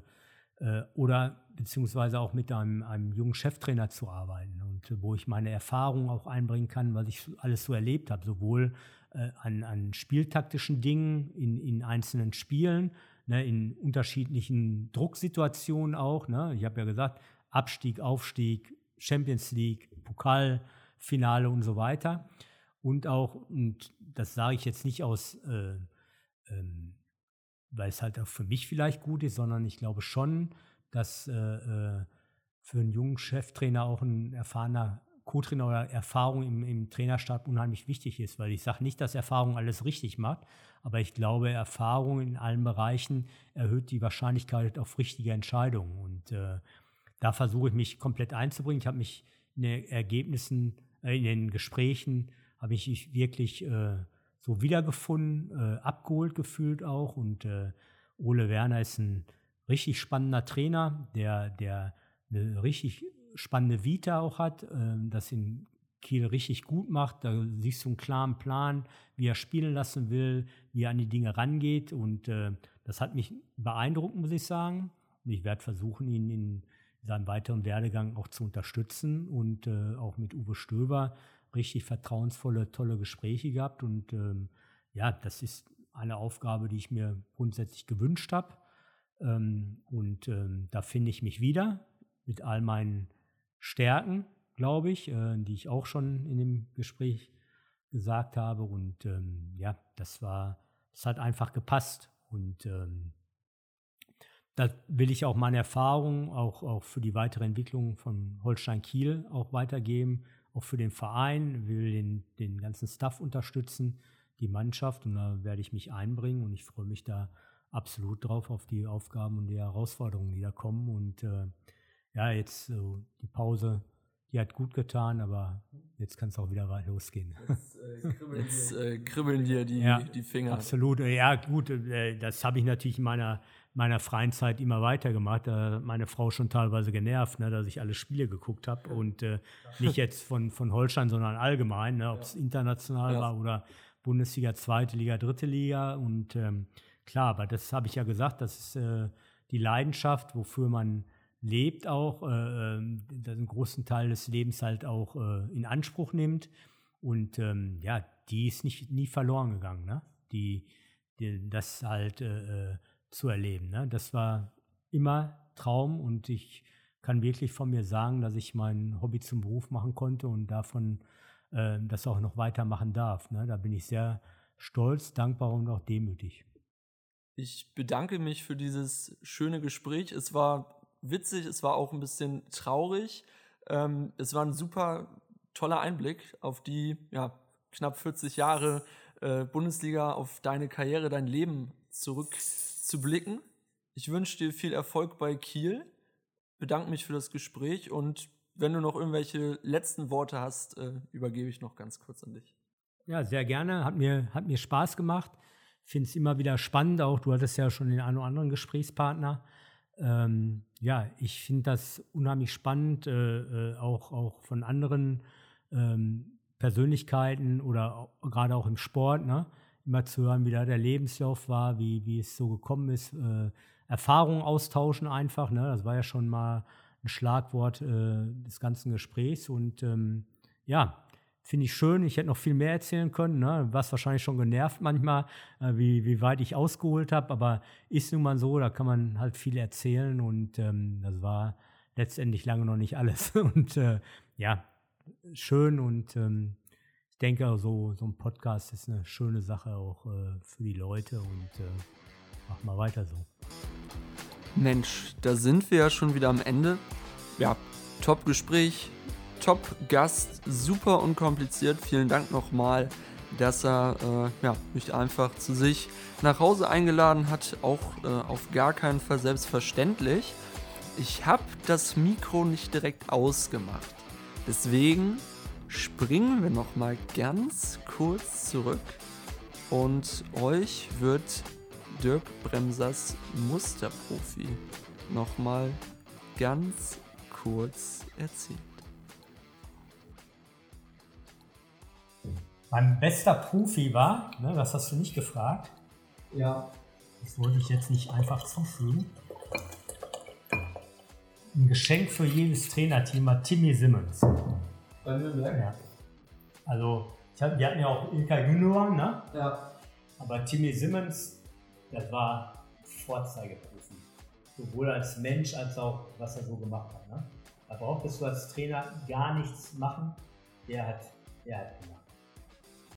äh, oder beziehungsweise auch mit einem, einem jungen Cheftrainer zu arbeiten und äh, wo ich meine Erfahrungen auch einbringen kann, was ich alles so erlebt habe, sowohl äh, an, an spieltaktischen Dingen in, in einzelnen Spielen, ne, in unterschiedlichen Drucksituationen auch. Ne. Ich habe ja gesagt, Abstieg, Aufstieg, Champions League, Pokalfinale und so weiter. Und auch, und das sage ich jetzt nicht aus, äh, ähm, weil es halt auch für mich vielleicht gut ist, sondern ich glaube schon, dass äh, äh für einen jungen Cheftrainer auch ein erfahrener Co-Trainer oder Erfahrung im, im Trainerstab unheimlich wichtig ist, weil ich sage nicht, dass Erfahrung alles richtig macht, aber ich glaube, Erfahrung in allen Bereichen erhöht die Wahrscheinlichkeit auf richtige Entscheidungen. Und äh, da versuche ich mich komplett einzubringen. Ich habe mich in den Ergebnissen, äh, in den Gesprächen, habe ich wirklich äh, so wiedergefunden, äh, abgeholt gefühlt auch. Und äh, Ole Werner ist ein richtig spannender Trainer, der, der eine richtig spannende Vita auch hat, äh, das in Kiel richtig gut macht. Da siehst du einen klaren Plan, wie er spielen lassen will, wie er an die Dinge rangeht. Und äh, das hat mich beeindruckt, muss ich sagen. Und ich werde versuchen, ihn in seinem weiteren Werdegang auch zu unterstützen und äh, auch mit Uwe Stöber richtig vertrauensvolle, tolle Gespräche gehabt. Und ähm, ja, das ist eine Aufgabe, die ich mir grundsätzlich gewünscht habe. Ähm, und ähm, da finde ich mich wieder mit all meinen Stärken, glaube ich, äh, die ich auch schon in dem Gespräch gesagt habe. Und ähm, ja, das war, das hat einfach gepasst. Und ähm, da will ich auch meine Erfahrungen auch, auch für die weitere Entwicklung von Holstein Kiel auch weitergeben, auch für den Verein, will den, den ganzen Staff unterstützen, die Mannschaft und da werde ich mich einbringen und ich freue mich da absolut drauf auf die Aufgaben und die Herausforderungen, die da kommen und äh, ja, jetzt so die Pause, die hat gut getan, aber jetzt kann es auch wieder losgehen. Jetzt, äh, kribbeln, jetzt äh, kribbeln dir die, ja, die Finger. Absolut, ja gut, äh, das habe ich natürlich in meiner, meiner freien Zeit immer weitergemacht. Da hat meine Frau schon teilweise genervt, ne, dass ich alle Spiele geguckt habe und äh, [LAUGHS] nicht jetzt von, von Holstein, sondern allgemein, ne, ob es international ja. war oder Bundesliga, zweite Liga, dritte Liga und ähm, klar, aber das habe ich ja gesagt, das ist äh, die Leidenschaft, wofür man lebt auch, äh, ähm, einen großen Teil des Lebens halt auch äh, in Anspruch nimmt. Und ähm, ja, die ist nicht nie verloren gegangen, ne? Die, die das halt äh, äh, zu erleben. Ne? Das war immer Traum und ich kann wirklich von mir sagen, dass ich mein Hobby zum Beruf machen konnte und davon äh, das auch noch weitermachen darf. Ne? Da bin ich sehr stolz, dankbar und auch demütig. Ich bedanke mich für dieses schöne Gespräch. Es war witzig, es war auch ein bisschen traurig. Ähm, es war ein super toller Einblick auf die ja, knapp 40 Jahre äh, Bundesliga, auf deine Karriere, dein Leben zurückzublicken. Ich wünsche dir viel Erfolg bei Kiel, bedanke mich für das Gespräch und wenn du noch irgendwelche letzten Worte hast, äh, übergebe ich noch ganz kurz an dich. Ja, sehr gerne. Hat mir, hat mir Spaß gemacht. Finde es immer wieder spannend. Auch du hattest ja schon den einen oder anderen Gesprächspartner. Ähm, ja, ich finde das unheimlich spannend, äh, äh, auch, auch von anderen ähm, Persönlichkeiten oder gerade auch im Sport, ne? Immer zu hören, wie da der Lebenslauf war, wie, wie es so gekommen ist. Äh, Erfahrungen austauschen einfach, ne? das war ja schon mal ein Schlagwort äh, des ganzen Gesprächs. Und ähm, ja, finde ich schön. Ich hätte noch viel mehr erzählen können, ne? was wahrscheinlich schon genervt manchmal, äh, wie, wie weit ich ausgeholt habe. Aber ist nun mal so, da kann man halt viel erzählen und ähm, das war letztendlich lange noch nicht alles. [LAUGHS] Und äh, ja, schön und ähm, ich denke, so, so ein Podcast ist eine schöne Sache auch äh, für die Leute und äh, mach mal weiter so. Mensch, da sind wir ja schon wieder am Ende. Ja, top Gespräch, top Gast, super unkompliziert. Vielen Dank nochmal, dass er äh, ja, mich einfach zu sich nach Hause eingeladen hat. Auch äh, auf gar keinen Fall selbstverständlich. Ich habe das Mikro nicht direkt ausgemacht. Deswegen springen wir nochmal ganz kurz zurück und euch wird Dirk Bremsers Musterprofi nochmal ganz kurz erzählt. Mein bester Profi war, ne, das hast du nicht gefragt. Ja. Das wollte ich jetzt nicht einfach zufügen. Ein Geschenk für jedes Trainerteam hat Timmy Simmons. Bei Nürnberg? Ja. Also, hab, wir hatten ja auch Ilka Junior, ne? Ja. Aber Timmy Simmons, das war Vorzeigeprofi. Sowohl als Mensch als auch, was er so gemacht hat. Ne? Da brauchtest du als Trainer gar nichts machen. Der hat, der hat.